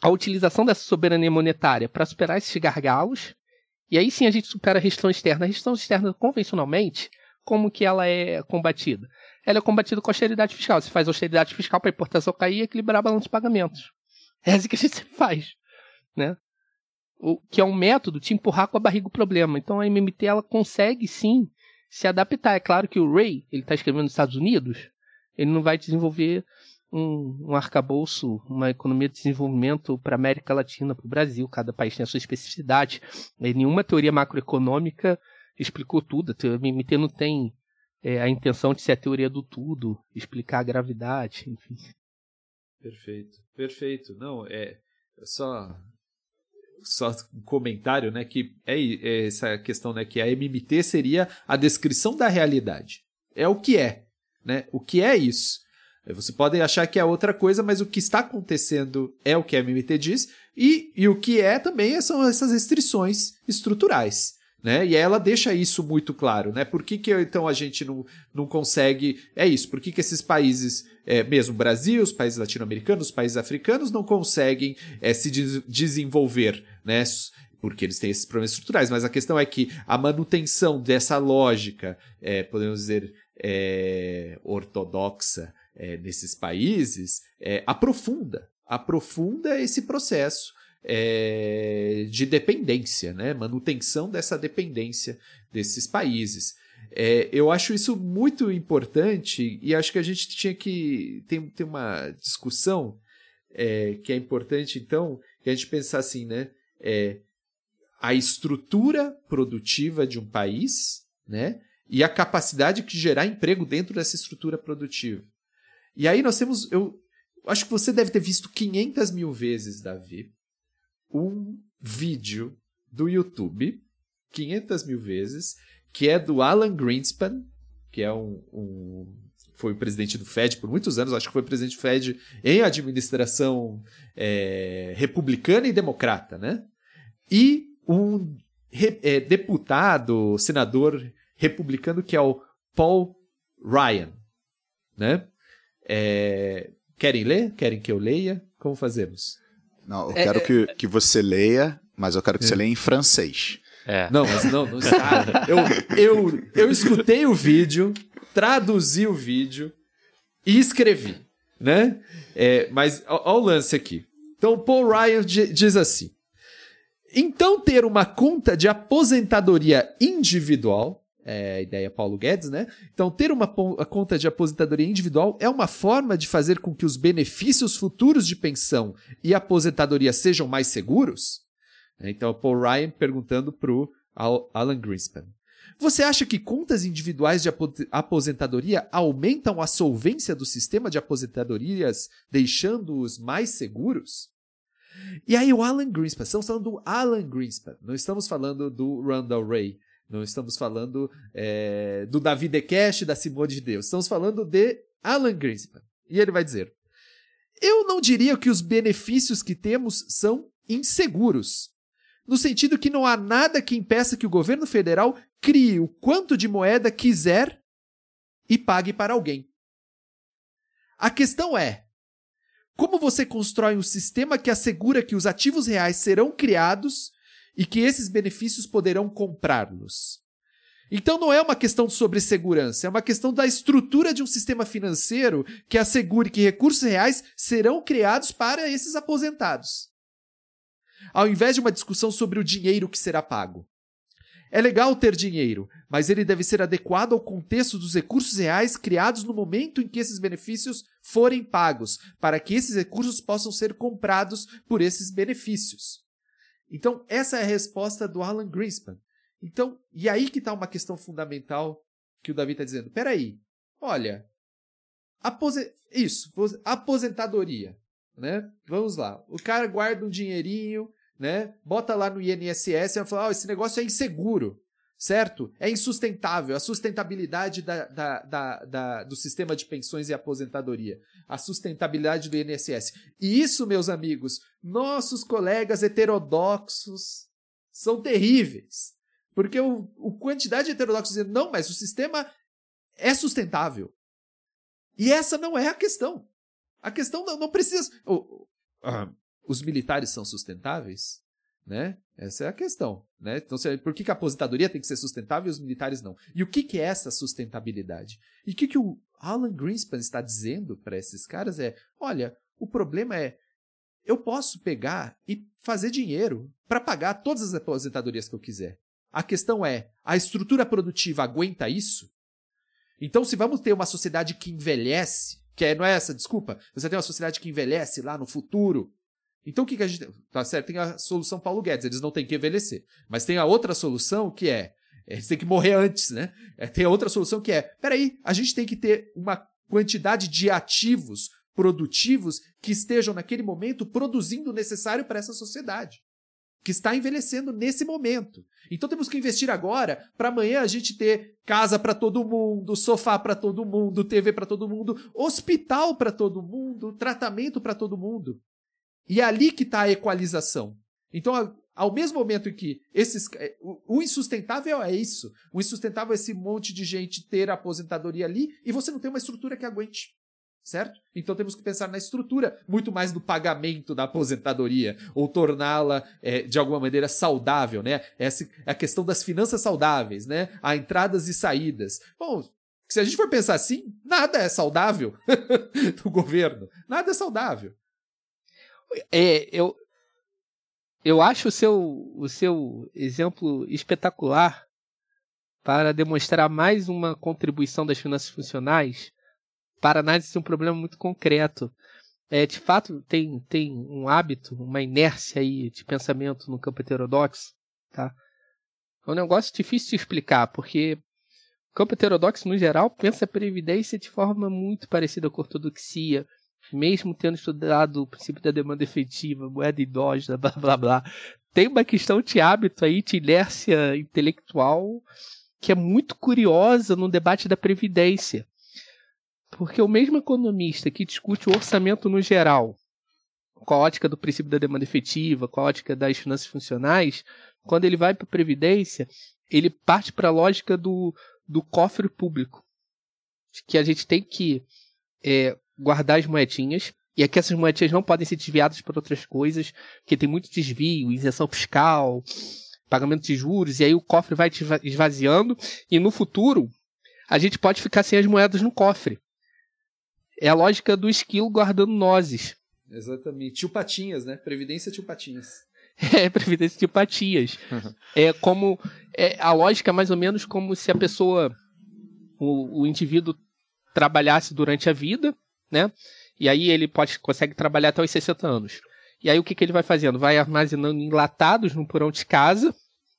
a utilização dessa soberania monetária para superar esses gargalos. E aí sim a gente supera a restrição externa. A restrição externa, convencionalmente, como que ela é combatida? Ela é combatida com austeridade fiscal. Você faz austeridade fiscal para a importação cair e equilibrar a balança de pagamentos. É assim que a gente sempre [laughs] faz. Né? O, que é um método de empurrar com a barriga o problema. Então a MMT ela consegue sim se adaptar. É claro que o Ray, ele está escrevendo nos Estados Unidos, ele não vai desenvolver um, um arcabouço, uma economia de desenvolvimento para a América Latina, para o Brasil. Cada país tem a sua especificidade. E nenhuma teoria macroeconômica explicou tudo. A MMT não tem é, a intenção de ser a teoria do tudo, explicar a gravidade, enfim. Perfeito, perfeito. Não, é só só um comentário, né, que é, é essa questão, né, que a MMT seria a descrição da realidade. É o que é, né? O que é isso? Você pode achar que é outra coisa, mas o que está acontecendo é o que a MMT diz, e, e o que é também são essas restrições estruturais. Né? E ela deixa isso muito claro, né? Por que, que então a gente não, não consegue. É isso, por que, que esses países, é, mesmo Brasil, os países latino-americanos, os países africanos, não conseguem é, se de desenvolver, né? Porque eles têm esses problemas estruturais, mas a questão é que a manutenção dessa lógica, é, podemos dizer, é, ortodoxa é, nesses países, é, aprofunda, aprofunda esse processo é, de dependência, né? manutenção dessa dependência desses países. É, eu acho isso muito importante e acho que a gente tinha que ter, ter uma discussão é, que é importante, então, que a gente pensar assim, né? É, a estrutura produtiva de um país, né? E a capacidade de gerar emprego dentro dessa estrutura produtiva. E aí nós temos, eu acho que você deve ter visto 500 mil vezes, Davi, um vídeo do YouTube, 500 mil vezes, que é do Alan Greenspan, que é um, um foi o presidente do Fed por muitos anos, acho que foi presidente do Fed em administração é, republicana e democrata, né? E um re, é, deputado, senador republicano que é o Paul Ryan, né? É, querem ler? Querem que eu leia? Como fazemos? Não, eu é, quero é, que, que você leia, mas eu quero que você é. leia em francês. É. Não, mas não, não está. eu, eu, eu escutei o vídeo, traduzi o vídeo e escrevi, né? É, mas olha o lance aqui. Então, Paul Ryan diz assim: então ter uma conta de aposentadoria individual é, a ideia Paulo Guedes, né? Então, ter uma conta de aposentadoria individual é uma forma de fazer com que os benefícios futuros de pensão e aposentadoria sejam mais seguros? Então, Paul Ryan perguntando para o Alan Greenspan. Você acha que contas individuais de aposentadoria aumentam a solvência do sistema de aposentadorias, deixando-os mais seguros? E aí o Alan Greenspan, estamos falando do Alan Greenspan, não estamos falando do Randall Ray. Não estamos falando é, do Davi Decash da Simone de Deus. Estamos falando de Alan Greenspan. E ele vai dizer: Eu não diria que os benefícios que temos são inseguros. No sentido que não há nada que impeça que o governo federal crie o quanto de moeda quiser e pague para alguém. A questão é: como você constrói um sistema que assegura que os ativos reais serão criados e que esses benefícios poderão comprá-los. Então não é uma questão sobre segurança, é uma questão da estrutura de um sistema financeiro que assegure que recursos reais serão criados para esses aposentados. Ao invés de uma discussão sobre o dinheiro que será pago. É legal ter dinheiro, mas ele deve ser adequado ao contexto dos recursos reais criados no momento em que esses benefícios forem pagos, para que esses recursos possam ser comprados por esses benefícios. Então, essa é a resposta do Alan Greenspan. Então, e aí que está uma questão fundamental que o Davi está dizendo. Peraí, olha, isso, aposentadoria, né? Vamos lá, o cara guarda um dinheirinho, né? Bota lá no INSS e fala, oh, esse negócio é inseguro certo? É insustentável a sustentabilidade da, da, da, da, do sistema de pensões e aposentadoria, a sustentabilidade do INSS. E isso, meus amigos, nossos colegas heterodoxos são terríveis. Porque o, o quantidade de heterodoxos dizendo, não, mas o sistema é sustentável. E essa não é a questão. A questão não, não precisa. Oh, uh, os militares são sustentáveis? Né? Essa é a questão. Né? Então, por que, que a aposentadoria tem que ser sustentável e os militares não? E o que, que é essa sustentabilidade? E o que, que o Alan Greenspan está dizendo para esses caras é: olha, o problema é eu posso pegar e fazer dinheiro para pagar todas as aposentadorias que eu quiser. A questão é: a estrutura produtiva aguenta isso? Então, se vamos ter uma sociedade que envelhece, que é, não é essa, desculpa, você tem uma sociedade que envelhece lá no futuro. Então, o que, que a gente. Tá certo, tem a solução Paulo Guedes, eles não têm que envelhecer. Mas tem a outra solução que é. Eles têm que morrer antes, né? É, tem a outra solução que é: peraí, a gente tem que ter uma quantidade de ativos produtivos que estejam naquele momento produzindo o necessário para essa sociedade que está envelhecendo nesse momento. Então temos que investir agora para amanhã a gente ter casa para todo mundo, sofá para todo mundo, TV para todo mundo, hospital para todo mundo, tratamento para todo mundo. E é ali que está a equalização. Então, ao mesmo momento em que esses, é, o insustentável é isso, o insustentável é esse monte de gente ter aposentadoria ali e você não tem uma estrutura que aguente certo? Então temos que pensar na estrutura muito mais do pagamento da aposentadoria ou torná-la é, de alguma maneira saudável, né? Essa é a questão das finanças saudáveis, né? Há entradas e saídas. Bom, se a gente for pensar assim, nada é saudável [laughs] do governo, nada é saudável. É, eu eu acho o seu o seu exemplo espetacular para demonstrar mais uma contribuição das finanças funcionais para análise de um problema muito concreto. É, de fato, tem, tem um hábito, uma inércia aí de pensamento no campo heterodoxo. Tá? É um negócio difícil de explicar, porque o campo heterodoxo, no geral, pensa a previdência de forma muito parecida com a ortodoxia, mesmo tendo estudado o princípio da demanda efetiva, moeda idógena, [laughs] blá blá blá. Tem uma questão de hábito aí, de inércia intelectual, que é muito curiosa no debate da previdência. Porque o mesmo economista que discute o orçamento no geral, com a ótica do princípio da demanda efetiva, com a ótica das finanças funcionais, quando ele vai para a Previdência, ele parte para a lógica do, do cofre público. Que a gente tem que é, guardar as moedinhas, e aqui essas moedinhas não podem ser desviadas para outras coisas, porque tem muito desvio, isenção fiscal, pagamento de juros, e aí o cofre vai esvaziando, e no futuro a gente pode ficar sem as moedas no cofre. É a lógica do esquilo guardando nozes. Exatamente. Tio Patinhas, né? Previdência Tio Patinhas. [laughs] É, Previdência Tio Patinhas. [laughs] é como. É, a lógica é mais ou menos como se a pessoa. O, o indivíduo trabalhasse durante a vida, né? E aí ele pode, consegue trabalhar até os 60 anos. E aí o que, que ele vai fazendo? Vai armazenando enlatados no porão de casa,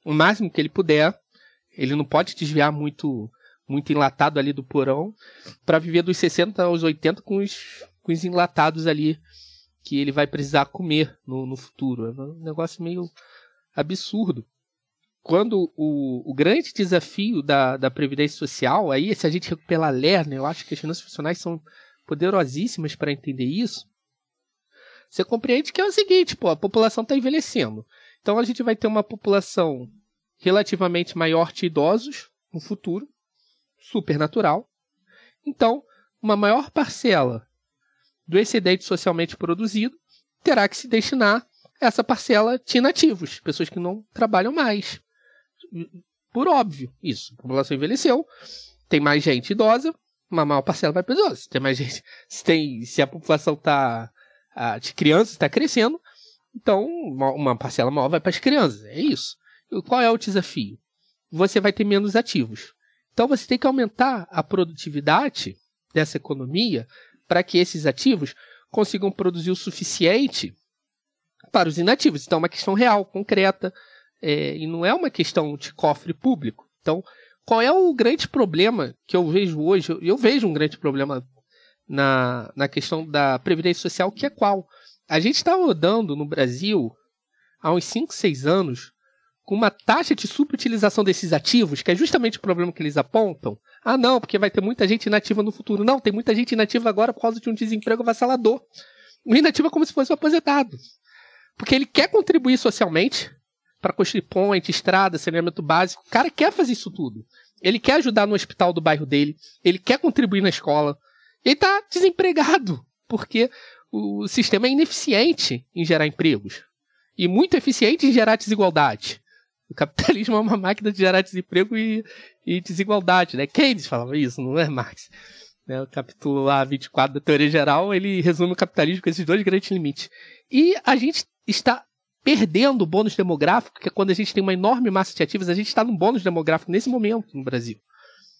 o máximo que ele puder. Ele não pode desviar muito muito enlatado ali do porão, para viver dos 60 aos 80 com os, com os enlatados ali que ele vai precisar comer no, no futuro. É um negócio meio absurdo. Quando o, o grande desafio da, da Previdência Social, aí se a gente pela Lerner, eu acho que as finanças funcionais são poderosíssimas para entender isso, você compreende que é o seguinte, pô, a população está envelhecendo. Então a gente vai ter uma população relativamente maior de idosos no futuro, supernatural. Então, uma maior parcela do excedente socialmente produzido terá que se destinar a essa parcela de inativos, pessoas que não trabalham mais. Por óbvio, isso. A população envelheceu, tem mais gente idosa, uma maior parcela vai para os idosos. Tem mais gente, se, tem, se a população tá, a, de crianças está crescendo, então uma, uma parcela maior vai para as crianças. É isso. E qual é o desafio? Você vai ter menos ativos. Então você tem que aumentar a produtividade dessa economia para que esses ativos consigam produzir o suficiente para os inativos. Então é uma questão real, concreta, é, e não é uma questão de cofre público. Então, qual é o grande problema que eu vejo hoje? Eu vejo um grande problema na, na questão da Previdência Social, que é qual? A gente está rodando no Brasil há uns 5, 6 anos com uma taxa de subutilização desses ativos, que é justamente o problema que eles apontam. Ah, não, porque vai ter muita gente inativa no futuro. Não, tem muita gente inativa agora por causa de um desemprego avassalador. O inativo é como se fosse um aposentado. Porque ele quer contribuir socialmente para construir ponte, estrada, saneamento básico. O cara quer fazer isso tudo. Ele quer ajudar no hospital do bairro dele. Ele quer contribuir na escola. Ele está desempregado. Porque o sistema é ineficiente em gerar empregos. E muito eficiente em gerar desigualdade. O capitalismo [laughs] é uma máquina de gerar desemprego e, e desigualdade, né? Keynes falava isso, não é Marx? Né? O capítulo lá 24 da teoria geral, ele resume o capitalismo com esses dois grandes limites. E a gente está perdendo o bônus demográfico, que é quando a gente tem uma enorme massa de ativos, a gente está num bônus demográfico nesse momento no Brasil.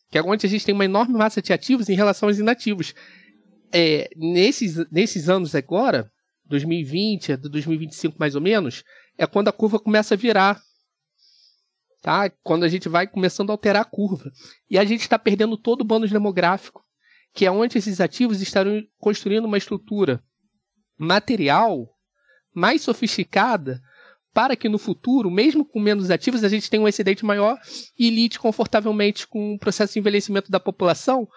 Que é onde a gente tem uma enorme massa de ativos em relação aos inativos. É, nesses, nesses anos agora, 2020 2025 mais ou menos, é quando a curva começa a virar. Tá? Quando a gente vai começando a alterar a curva. E a gente está perdendo todo o bônus demográfico, que é onde esses ativos estarão construindo uma estrutura material mais sofisticada para que no futuro, mesmo com menos ativos, a gente tenha um excedente maior e lide confortavelmente com o processo de envelhecimento da população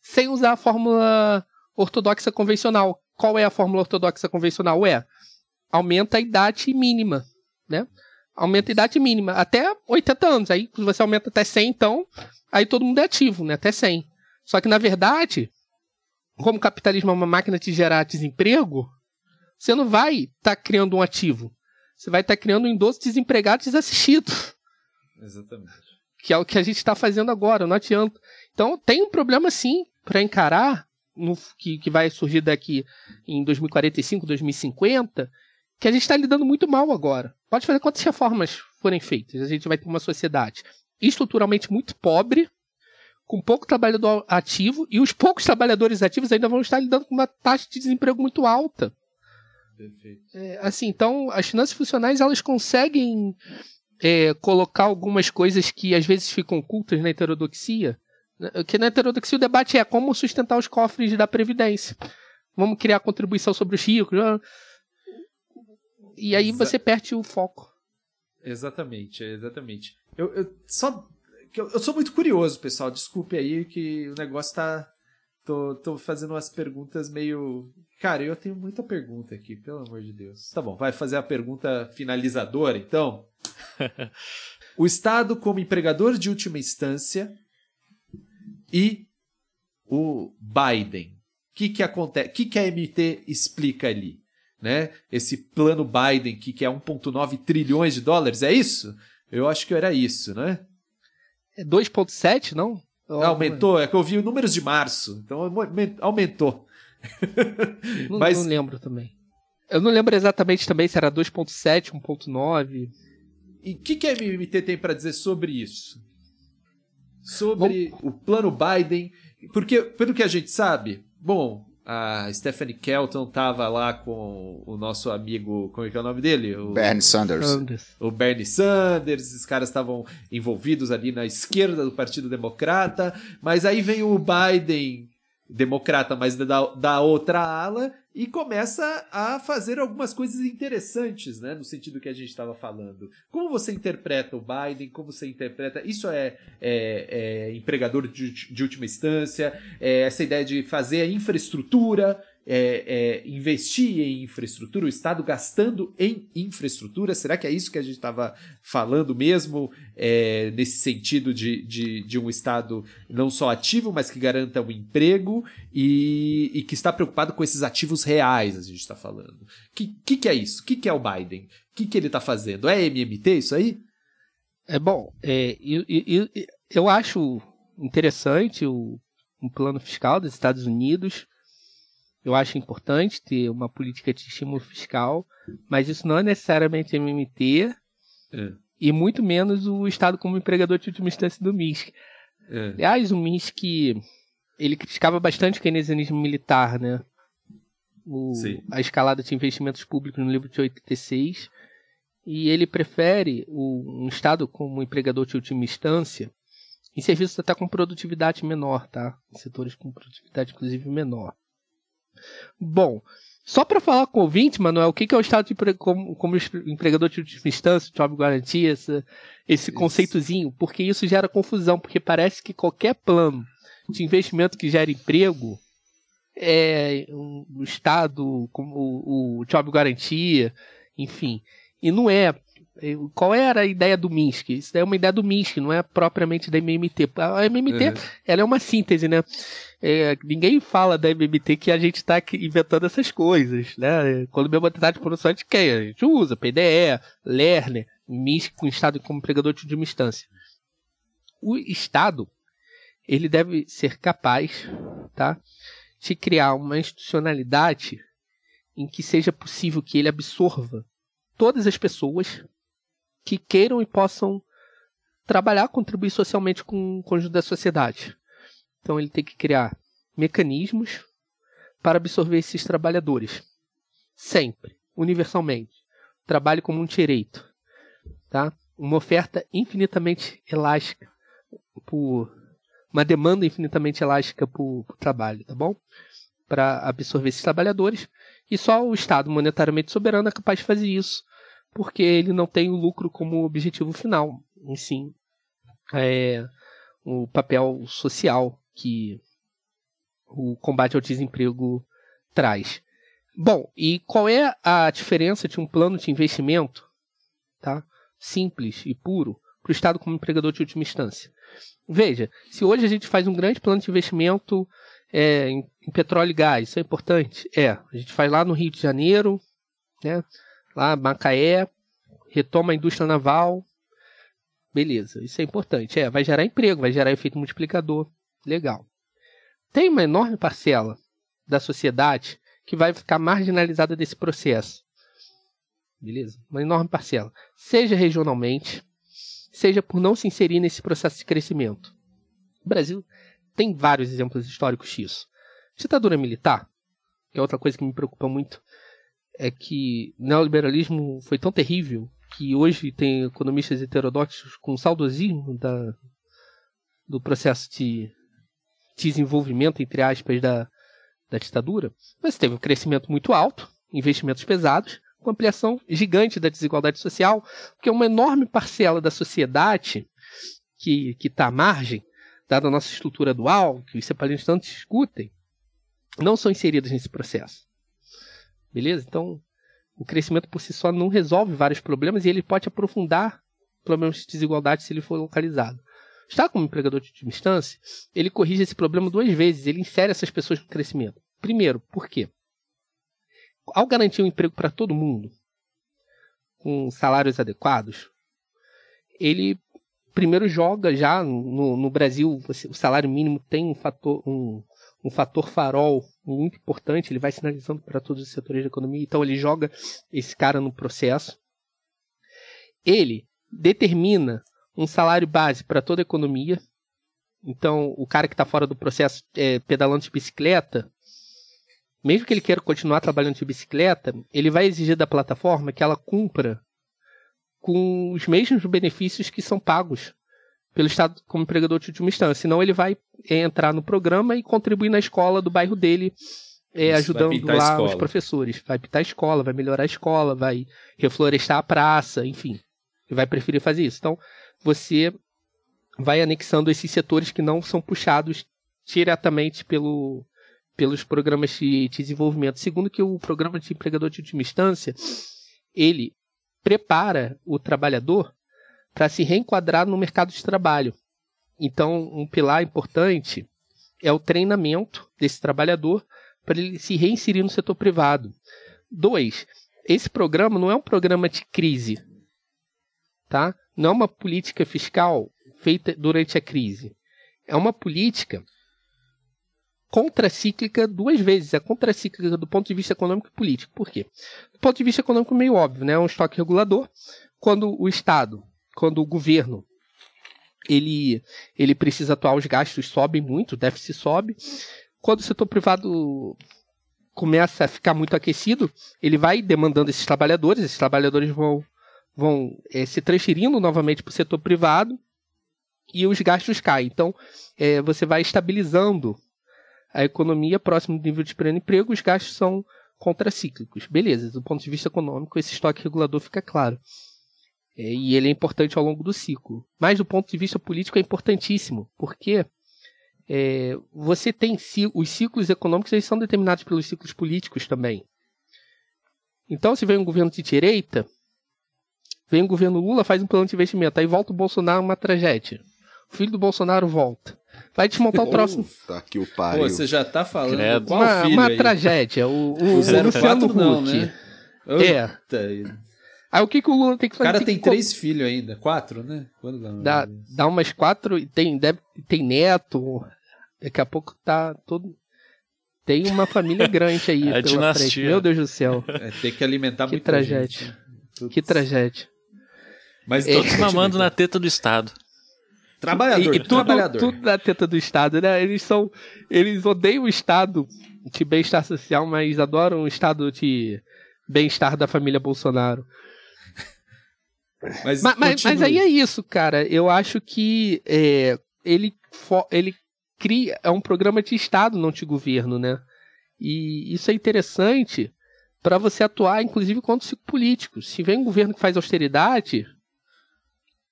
sem usar a fórmula ortodoxa convencional. Qual é a fórmula ortodoxa convencional? É aumenta a idade mínima, né? Aumenta a idade mínima até 80 anos. Aí você aumenta até 100, então, aí todo mundo é ativo, né? Até 100. Só que na verdade, como o capitalismo é uma máquina de gerar desemprego, você não vai estar tá criando um ativo. Você vai estar tá criando um endosso desempregado desassistido. Exatamente. Que é o que a gente está fazendo agora, não adianta. Então tem um problema sim para encarar, no, que, que vai surgir daqui em 2045, 2050, que a gente está lidando muito mal agora. Pode fazer quantas reformas forem feitas, a gente vai ter uma sociedade estruturalmente muito pobre, com pouco trabalhador ativo, e os poucos trabalhadores ativos ainda vão estar lidando com uma taxa de desemprego muito alta. Perfeito. É, assim, então, as finanças funcionais elas conseguem é, colocar algumas coisas que às vezes ficam ocultas na heterodoxia. Né? Que na heterodoxia o debate é como sustentar os cofres da Previdência. Vamos criar contribuição sobre os ricos. Né? E aí Exa você perde o foco. Exatamente, exatamente. Eu, eu só. Eu, eu sou muito curioso, pessoal. Desculpe aí que o negócio tá. Tô, tô fazendo umas perguntas meio Cara, eu tenho muita pergunta aqui, pelo amor de Deus. Tá bom, vai fazer a pergunta finalizadora, então. [laughs] o Estado como empregador de última instância e o Biden. O que, que acontece? O que, que a MT explica ali? Né? Esse plano Biden que, que é 1,9 trilhões de dólares, é isso? Eu acho que era isso, né? É 2,7, não? Aumentou, é que eu vi números de março, então aumentou. não, Mas... não lembro também. Eu não lembro exatamente também se era 2.7, 1.9. E o que, que a MMT tem para dizer sobre isso? Sobre bom... o plano Biden. Porque, pelo que a gente sabe, bom, a Stephanie Kelton tava lá com o nosso amigo, como é que é o nome dele? O, Bernie Sanders. O Bernie Sanders, esses caras estavam envolvidos ali na esquerda do Partido Democrata, mas aí vem o Biden democrata, mas da, da outra ala, e começa a fazer algumas coisas interessantes, né? No sentido que a gente estava falando. Como você interpreta o Biden? Como você interpreta. Isso é, é, é empregador de, de última instância, é essa ideia de fazer a infraestrutura é, é, investir em infraestrutura, o Estado gastando em infraestrutura? Será que é isso que a gente estava falando mesmo, é, nesse sentido de, de, de, um Estado não só ativo, mas que garanta o um emprego e, e, que está preocupado com esses ativos reais, a gente está falando? O que, que, que, é isso? O que, que é o Biden? O que, que ele está fazendo? É MMT isso aí? É bom, é, eu, eu, eu acho interessante o, um plano fiscal dos Estados Unidos eu acho importante ter uma política de estímulo fiscal, mas isso não é necessariamente MMT é. e muito menos o Estado como empregador de última instância do MISC. É. Aliás, o MISC ele criticava bastante o keynesianismo militar, né? O, a escalada de investimentos públicos no livro de 86 e ele prefere o, um Estado como empregador de última instância em serviços até com produtividade menor, tá? Em setores com produtividade inclusive menor. Bom, só para falar com o ouvinte, Manuel, o que é o Estado de como, como empregador de última instância, job garantia, esse, esse conceitozinho, porque isso gera confusão, porque parece que qualquer plano de investimento que gera emprego é o Estado, como o, o job garantia, enfim. E não é. Qual era a ideia do Minsk? Isso é uma ideia do Minsk, não é propriamente da MMT. A MMT uhum. ela é uma síntese, né? É, ninguém fala da MMT que a gente está inventando essas coisas, né? Quando mesmo tá de produção a gente quer, a gente usa PDE, Lerner, MISC com o Estado como empregador de última instância. O Estado, ele deve ser capaz, tá? De criar uma institucionalidade em que seja possível que ele absorva todas as pessoas que queiram e possam trabalhar, contribuir socialmente com o conjunto da sociedade. Então ele tem que criar mecanismos para absorver esses trabalhadores. Sempre, universalmente. Trabalho como um direito. Tá? Uma oferta infinitamente elástica por uma demanda infinitamente elástica por, por trabalho, tá bom? Para absorver esses trabalhadores. E só o Estado monetariamente soberano é capaz de fazer isso, porque ele não tem o lucro como objetivo final, em sim é, o papel social que o combate ao desemprego traz. Bom, e qual é a diferença de um plano de investimento tá, simples e puro para o Estado como empregador de última instância? Veja, se hoje a gente faz um grande plano de investimento é, em, em, petróleo e gás, isso é importante? É, a gente faz lá no Rio de Janeiro, né, lá Macaé, retoma a indústria naval, beleza, isso é importante. É, vai gerar emprego, vai gerar efeito multiplicador, legal. Tem uma enorme parcela da sociedade que vai ficar marginalizada desse processo. Beleza? Uma enorme parcela. Seja regionalmente, seja por não se inserir nesse processo de crescimento. O Brasil tem vários exemplos históricos disso. Ditadura militar, que é outra coisa que me preocupa muito, é que o neoliberalismo foi tão terrível que hoje tem economistas heterodoxos com saudosismo da, do processo de desenvolvimento, entre aspas, da, da ditadura, mas teve um crescimento muito alto, investimentos pesados, com ampliação gigante da desigualdade social, porque uma enorme parcela da sociedade que está à margem, dada a nossa estrutura dual, que os separatistas tanto discutem, não são inseridas nesse processo. Beleza? Então, o crescimento por si só não resolve vários problemas e ele pode aprofundar problemas de desigualdade se ele for localizado. Está como empregador de última instância, ele corrige esse problema duas vezes, ele insere essas pessoas no crescimento. Primeiro, por quê? Ao garantir um emprego para todo mundo, com salários adequados, ele primeiro joga já no, no Brasil, o salário mínimo tem um fator, um, um fator farol muito importante, ele vai sinalizando para todos os setores da economia, então ele joga esse cara no processo. Ele determina um salário base para toda a economia. Então, o cara que está fora do processo é, pedalando de bicicleta, mesmo que ele queira continuar trabalhando de bicicleta, ele vai exigir da plataforma que ela cumpra com os mesmos benefícios que são pagos pelo Estado como empregador de última instância. Senão ele vai é, entrar no programa e contribuir na escola do bairro dele, é, ajudando lá os professores. Vai pintar a escola, vai melhorar a escola, vai reflorestar a praça, enfim. Ele vai preferir fazer isso. Então, você vai anexando esses setores que não são puxados diretamente pelo, pelos programas de, de desenvolvimento. Segundo que o programa de empregador de última instância, ele prepara o trabalhador para se reenquadrar no mercado de trabalho. Então, um pilar importante é o treinamento desse trabalhador para ele se reinserir no setor privado. Dois, esse programa não é um programa de crise, tá? Não é uma política fiscal feita durante a crise. É uma política contracíclica duas vezes. É contracíclica do ponto de vista econômico e político. Por quê? Do ponto de vista econômico, meio óbvio, né? É um estoque regulador. Quando o Estado, quando o governo, ele, ele precisa atuar, os gastos sobem muito, o déficit sobe. Quando o setor privado começa a ficar muito aquecido, ele vai demandando esses trabalhadores, esses trabalhadores vão, vão é, se transferindo novamente para o setor privado e os gastos caem. Então, é, você vai estabilizando a economia próximo do nível de pleno emprego, os gastos são contracíclicos. Beleza, do ponto de vista econômico, esse estoque regulador fica claro. É, e ele é importante ao longo do ciclo. Mas do ponto de vista político é importantíssimo, porque é, você tem os ciclos econômicos eles são determinados pelos ciclos políticos também. Então, se vem um governo de direita, vem o governo Lula, faz um plano de investimento, aí volta o Bolsonaro, uma tragédia. O filho do Bolsonaro volta. Vai desmontar o troço. Tá que o pariu. Pô, você já tá falando Credo. qual uma, filho uma aí? tragédia. O, o, o, o Luciano não, né? É. Aí o que, que o Lula tem que fazer? O cara tem, tem três co... filhos ainda. Quatro, né? Quando dá, dá umas quatro. Tem, deve, tem neto. Daqui a pouco tá todo. Tem uma família grande aí. [laughs] é pela dinastia. frente. Meu Deus do céu. É, tem que alimentar que tragédia. Gente. Que tragédia. Mas todos é, mamando na teta do Estado. Trabalhador, e, e tudo, trabalhador. tudo na teta do Estado, né? Eles são. Eles odeiam o Estado de bem-estar social, mas adoram o Estado de bem-estar da família Bolsonaro. Mas, mas, mas, mas, aí é isso, cara. Eu acho que é, ele, ele cria. É um programa de Estado, não de governo, né? E isso é interessante para você atuar, inclusive, contra os políticos. Se vem um governo que faz austeridade,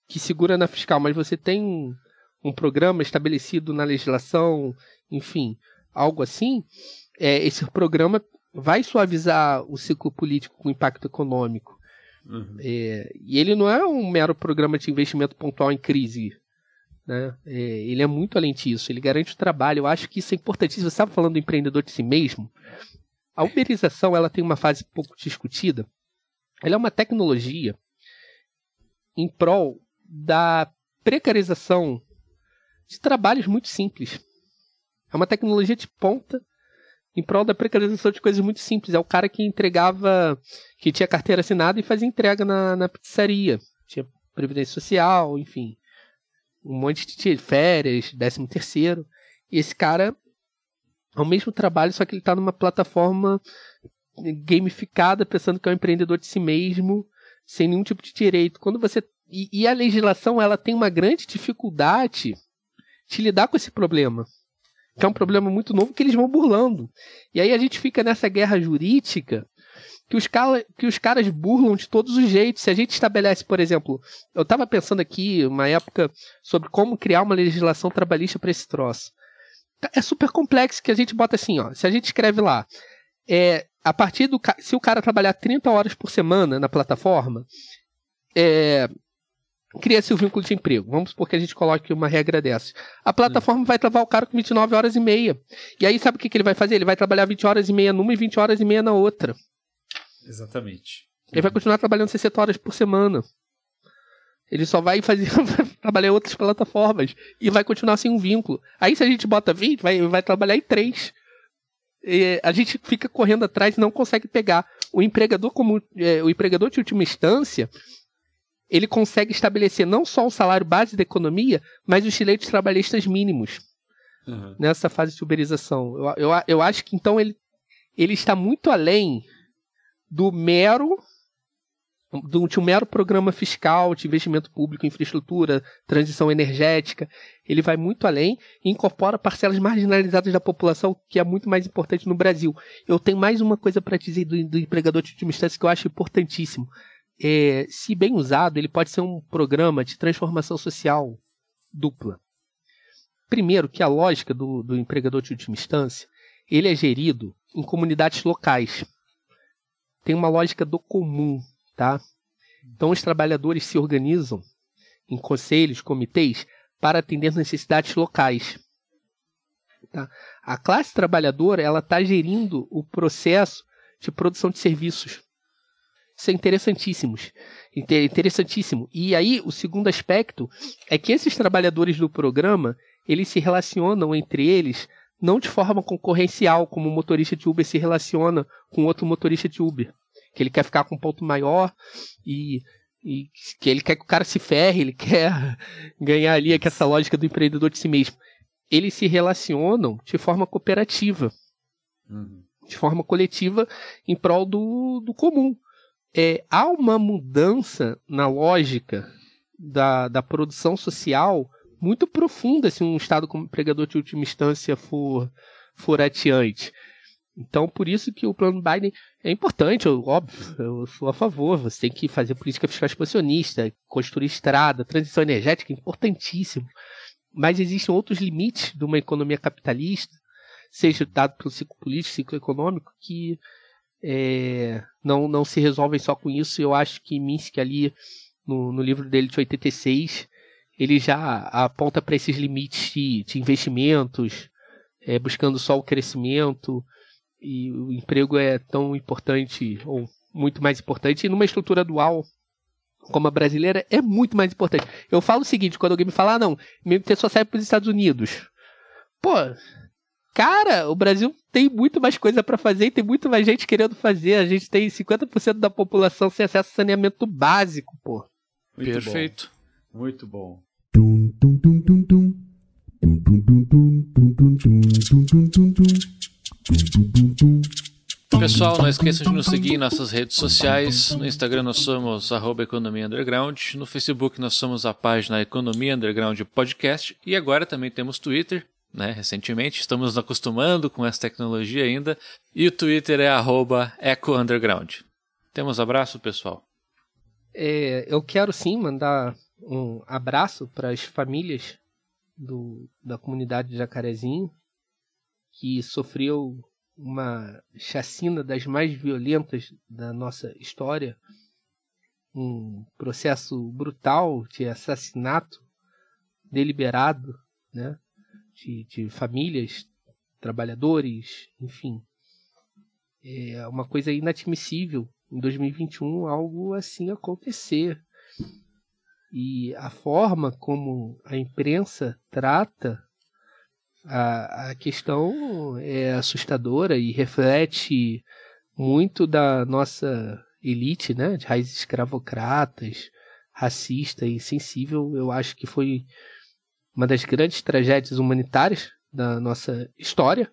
que segura na fiscal, mas você tem um, um programa estabelecido na legislação, enfim, algo assim, é, esse programa vai suavizar o ciclo político com impacto econômico. Uhum. É, e ele não é um mero programa de investimento pontual em crise. Né? É, ele é muito além disso, ele garante o trabalho. Eu acho que isso é importantíssimo. Você estava falando do empreendedor de si mesmo. A uberização ela tem uma fase pouco discutida. Ela é uma tecnologia em prol da precarização de trabalhos muito simples. É uma tecnologia de ponta em prol da precarização de coisas muito simples. É o cara que entregava, que tinha carteira assinada e fazia entrega na, na pizzaria. Tinha previdência social, enfim. Um monte de férias, décimo terceiro. E esse cara é o mesmo trabalho, só que ele está numa plataforma gamificada, pensando que é um empreendedor de si mesmo, sem nenhum tipo de direito. Quando você e, e, a legislação ela tem uma grande dificuldade de lidar com esse problema. Que é um problema muito novo que eles vão burlando. E aí a gente fica nessa guerra jurídica que os, cara, que os caras burlam de todos os jeitos. Se a gente estabelece, por exemplo, eu estava pensando aqui, uma época, sobre como criar uma legislação trabalhista para esse troço. É super complexo que a gente bota assim, ó. Se a gente escreve lá, é, a partir do. Se o cara trabalhar 30 horas por semana na plataforma, é, cria-se o vínculo de emprego. Vamos supor que a gente coloque uma regra dessa. A plataforma vai levar o cara com 29 horas e meia. E aí sabe o que, que ele vai fazer? Ele vai trabalhar 20 horas e meia numa e 20 horas e meia na outra. Exatamente. Ele vai continuar trabalhando 60 horas por semana. Ele só vai fazer [laughs] trabalhar em outras plataformas e vai continuar sem um vínculo. Aí se a gente bota 20, vai, vai trabalhar em 3. E a gente fica correndo atrás e não consegue pegar. O empregador como é, o empregador de última instância, ele consegue estabelecer não só o salário base da economia, mas os direitos trabalhistas mínimos uhum. nessa fase de uberização. Eu, eu, eu acho que então ele, ele está muito além do mero do, de um mero programa fiscal de investimento público em infraestrutura, transição energética. Ele vai muito além e incorpora parcelas marginalizadas da população, que é muito mais importante no Brasil. Eu tenho mais uma coisa para dizer do, do empregador de última instância que eu acho importantíssimo é, se bem usado, ele pode ser um programa de transformação social dupla. Primeiro, que a lógica do, do empregador de última instância, ele é gerido em comunidades locais. Tem uma lógica do comum, tá? Então os trabalhadores se organizam em conselhos, comitês, para atender necessidades locais. Tá? A classe trabalhadora ela está gerindo o processo de produção de serviços são interessantíssimos. Interessantíssimo. E aí, o segundo aspecto é que esses trabalhadores do programa, eles se relacionam entre eles não de forma concorrencial, como o motorista de Uber se relaciona com outro motorista de Uber. Que ele quer ficar com um ponto maior e, e que ele quer que o cara se ferre, ele [laughs] quer ganhar ali essa lógica do empreendedor de si mesmo. Eles se relacionam de forma cooperativa. Uhum. De forma coletiva em prol do, do comum é, há uma mudança na lógica da, da produção social muito profunda se um Estado como empregador de última instância for, for. Então, por isso que o plano Biden é importante, eu, óbvio, eu sou a favor. Você tem que fazer política fiscal expansionista, construir estrada, transição energética, importantíssimo. Mas existem outros limites de uma economia capitalista, seja dado pelo ciclo político, ciclo econômico, que é, não, não se resolvem só com isso. Eu acho que Minsky ali, no, no livro dele de 86, ele já aponta para esses limites de, de investimentos, é, buscando só o crescimento, e o emprego é tão importante, ou muito mais importante, e numa estrutura dual como a brasileira, é muito mais importante. Eu falo o seguinte, quando alguém me fala, ah, não, meu só serve para os Estados Unidos. Pô, cara, o Brasil tem muito mais coisa para fazer e tem muito mais gente querendo fazer. A gente tem 50% da população sem acesso a saneamento básico, pô. Muito Perfeito. Bom. Muito bom. Pessoal, não esqueçam de nos seguir em nossas redes sociais. No Instagram nós somos arroba Economia Underground. No Facebook nós somos a página Economia Underground Podcast. E agora também temos Twitter, né? Recentemente. Estamos nos acostumando com essa tecnologia ainda. E o Twitter é arroba Eco Underground. Temos abraço, pessoal? É, eu quero sim mandar um abraço para as famílias do, da comunidade de Jacarezinho que sofreu uma chacina das mais violentas da nossa história, um processo brutal de assassinato deliberado, né, de, de famílias, trabalhadores, enfim, é uma coisa inadmissível em 2021 algo assim acontecer. E a forma como a imprensa trata a, a questão é assustadora e reflete muito da nossa elite, né, de raízes escravocratas, racista e insensível. Eu acho que foi uma das grandes tragédias humanitárias da nossa história.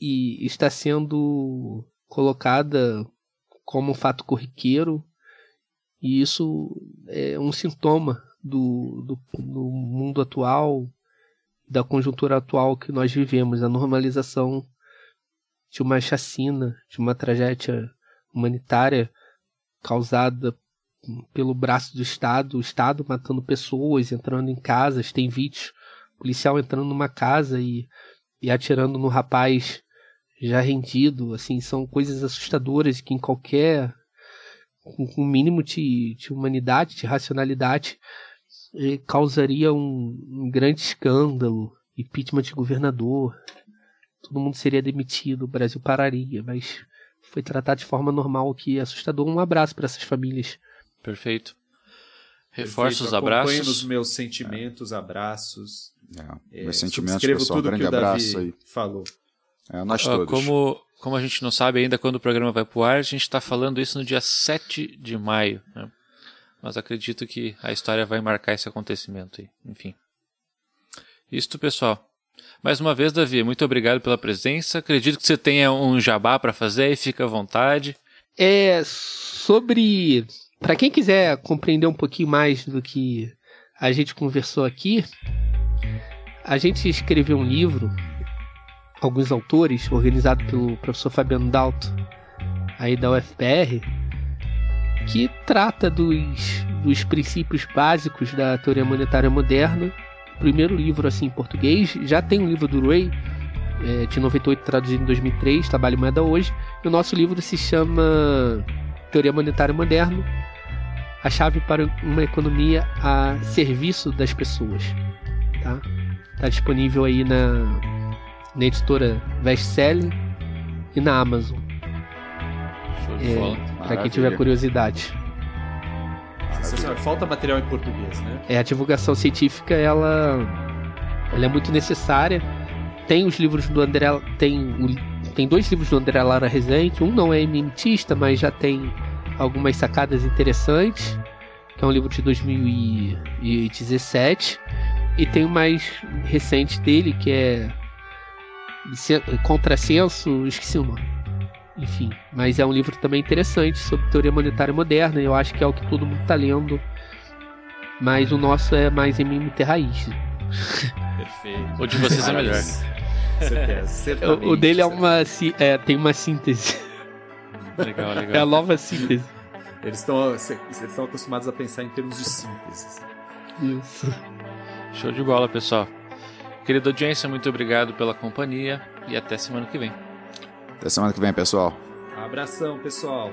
E está sendo colocada como um fato corriqueiro. E isso é um sintoma do, do, do mundo atual da conjuntura atual que nós vivemos, a normalização de uma chacina, de uma tragédia humanitária causada pelo braço do Estado, o Estado matando pessoas, entrando em casas, tem vídeos, policial entrando numa casa e, e atirando no rapaz já rendido, assim, são coisas assustadoras que em qualquer com um mínimo de, de humanidade, de racionalidade, causaria um, um grande escândalo, impeachment de governador, todo mundo seria demitido, o Brasil pararia, mas foi tratado de forma normal, que é assustador. Um abraço para essas famílias. Perfeito. Reforço os abraços. Acompanho nos meus sentimentos, é. abraços. É, meus sentimentos, pessoal. Um grande abraço aí. Falou. É, nós todos. Como, como a gente não sabe ainda quando o programa vai pro ar, a gente está falando isso no dia 7 de maio. Né? Mas acredito que a história vai marcar esse acontecimento aí. Enfim. Isto, pessoal. Mais uma vez, Davi, muito obrigado pela presença. Acredito que você tenha um jabá para fazer e fica à vontade. É sobre para quem quiser compreender um pouquinho mais do que a gente conversou aqui, a gente escreveu um livro, alguns autores, organizado pelo professor Fabiano Dalto, aí da UFPR, que trata dos, dos princípios básicos da teoria monetária moderna. Primeiro livro assim em português, já tem um livro do Ray, é, de 98 traduzido em 2003, Trabalho Moeda Hoje. E o nosso livro se chama Teoria Monetária Moderna, a chave para uma economia a serviço das pessoas. Tá, tá disponível aí na, na editora Bestseller e na Amazon. É, para quem tiver curiosidade. Falta material em português, né? É, a divulgação científica, ela, ela é muito necessária. Tem os livros do André, tem, tem dois livros do André Lara Rezende. Um não é eminentista, mas já tem algumas sacadas interessantes. Que é um livro de 2017. E tem o mais recente dele, que é Contrassenso, esqueci o nome enfim. Mas é um livro também interessante sobre teoria monetária moderna. Eu acho que é o que todo mundo está lendo. Mas o nosso é mais em MMT raiz. Perfeito. O de vocês é melhor. Certeza, o, o dele é uma, é, tem uma síntese. Legal, legal. É a nova síntese. Eles estão eles estão acostumados a pensar em termos de síntese. Isso. Show de bola, pessoal. Querida audiência, muito obrigado pela companhia e até semana que vem. Até semana que vem, pessoal. Abração, pessoal.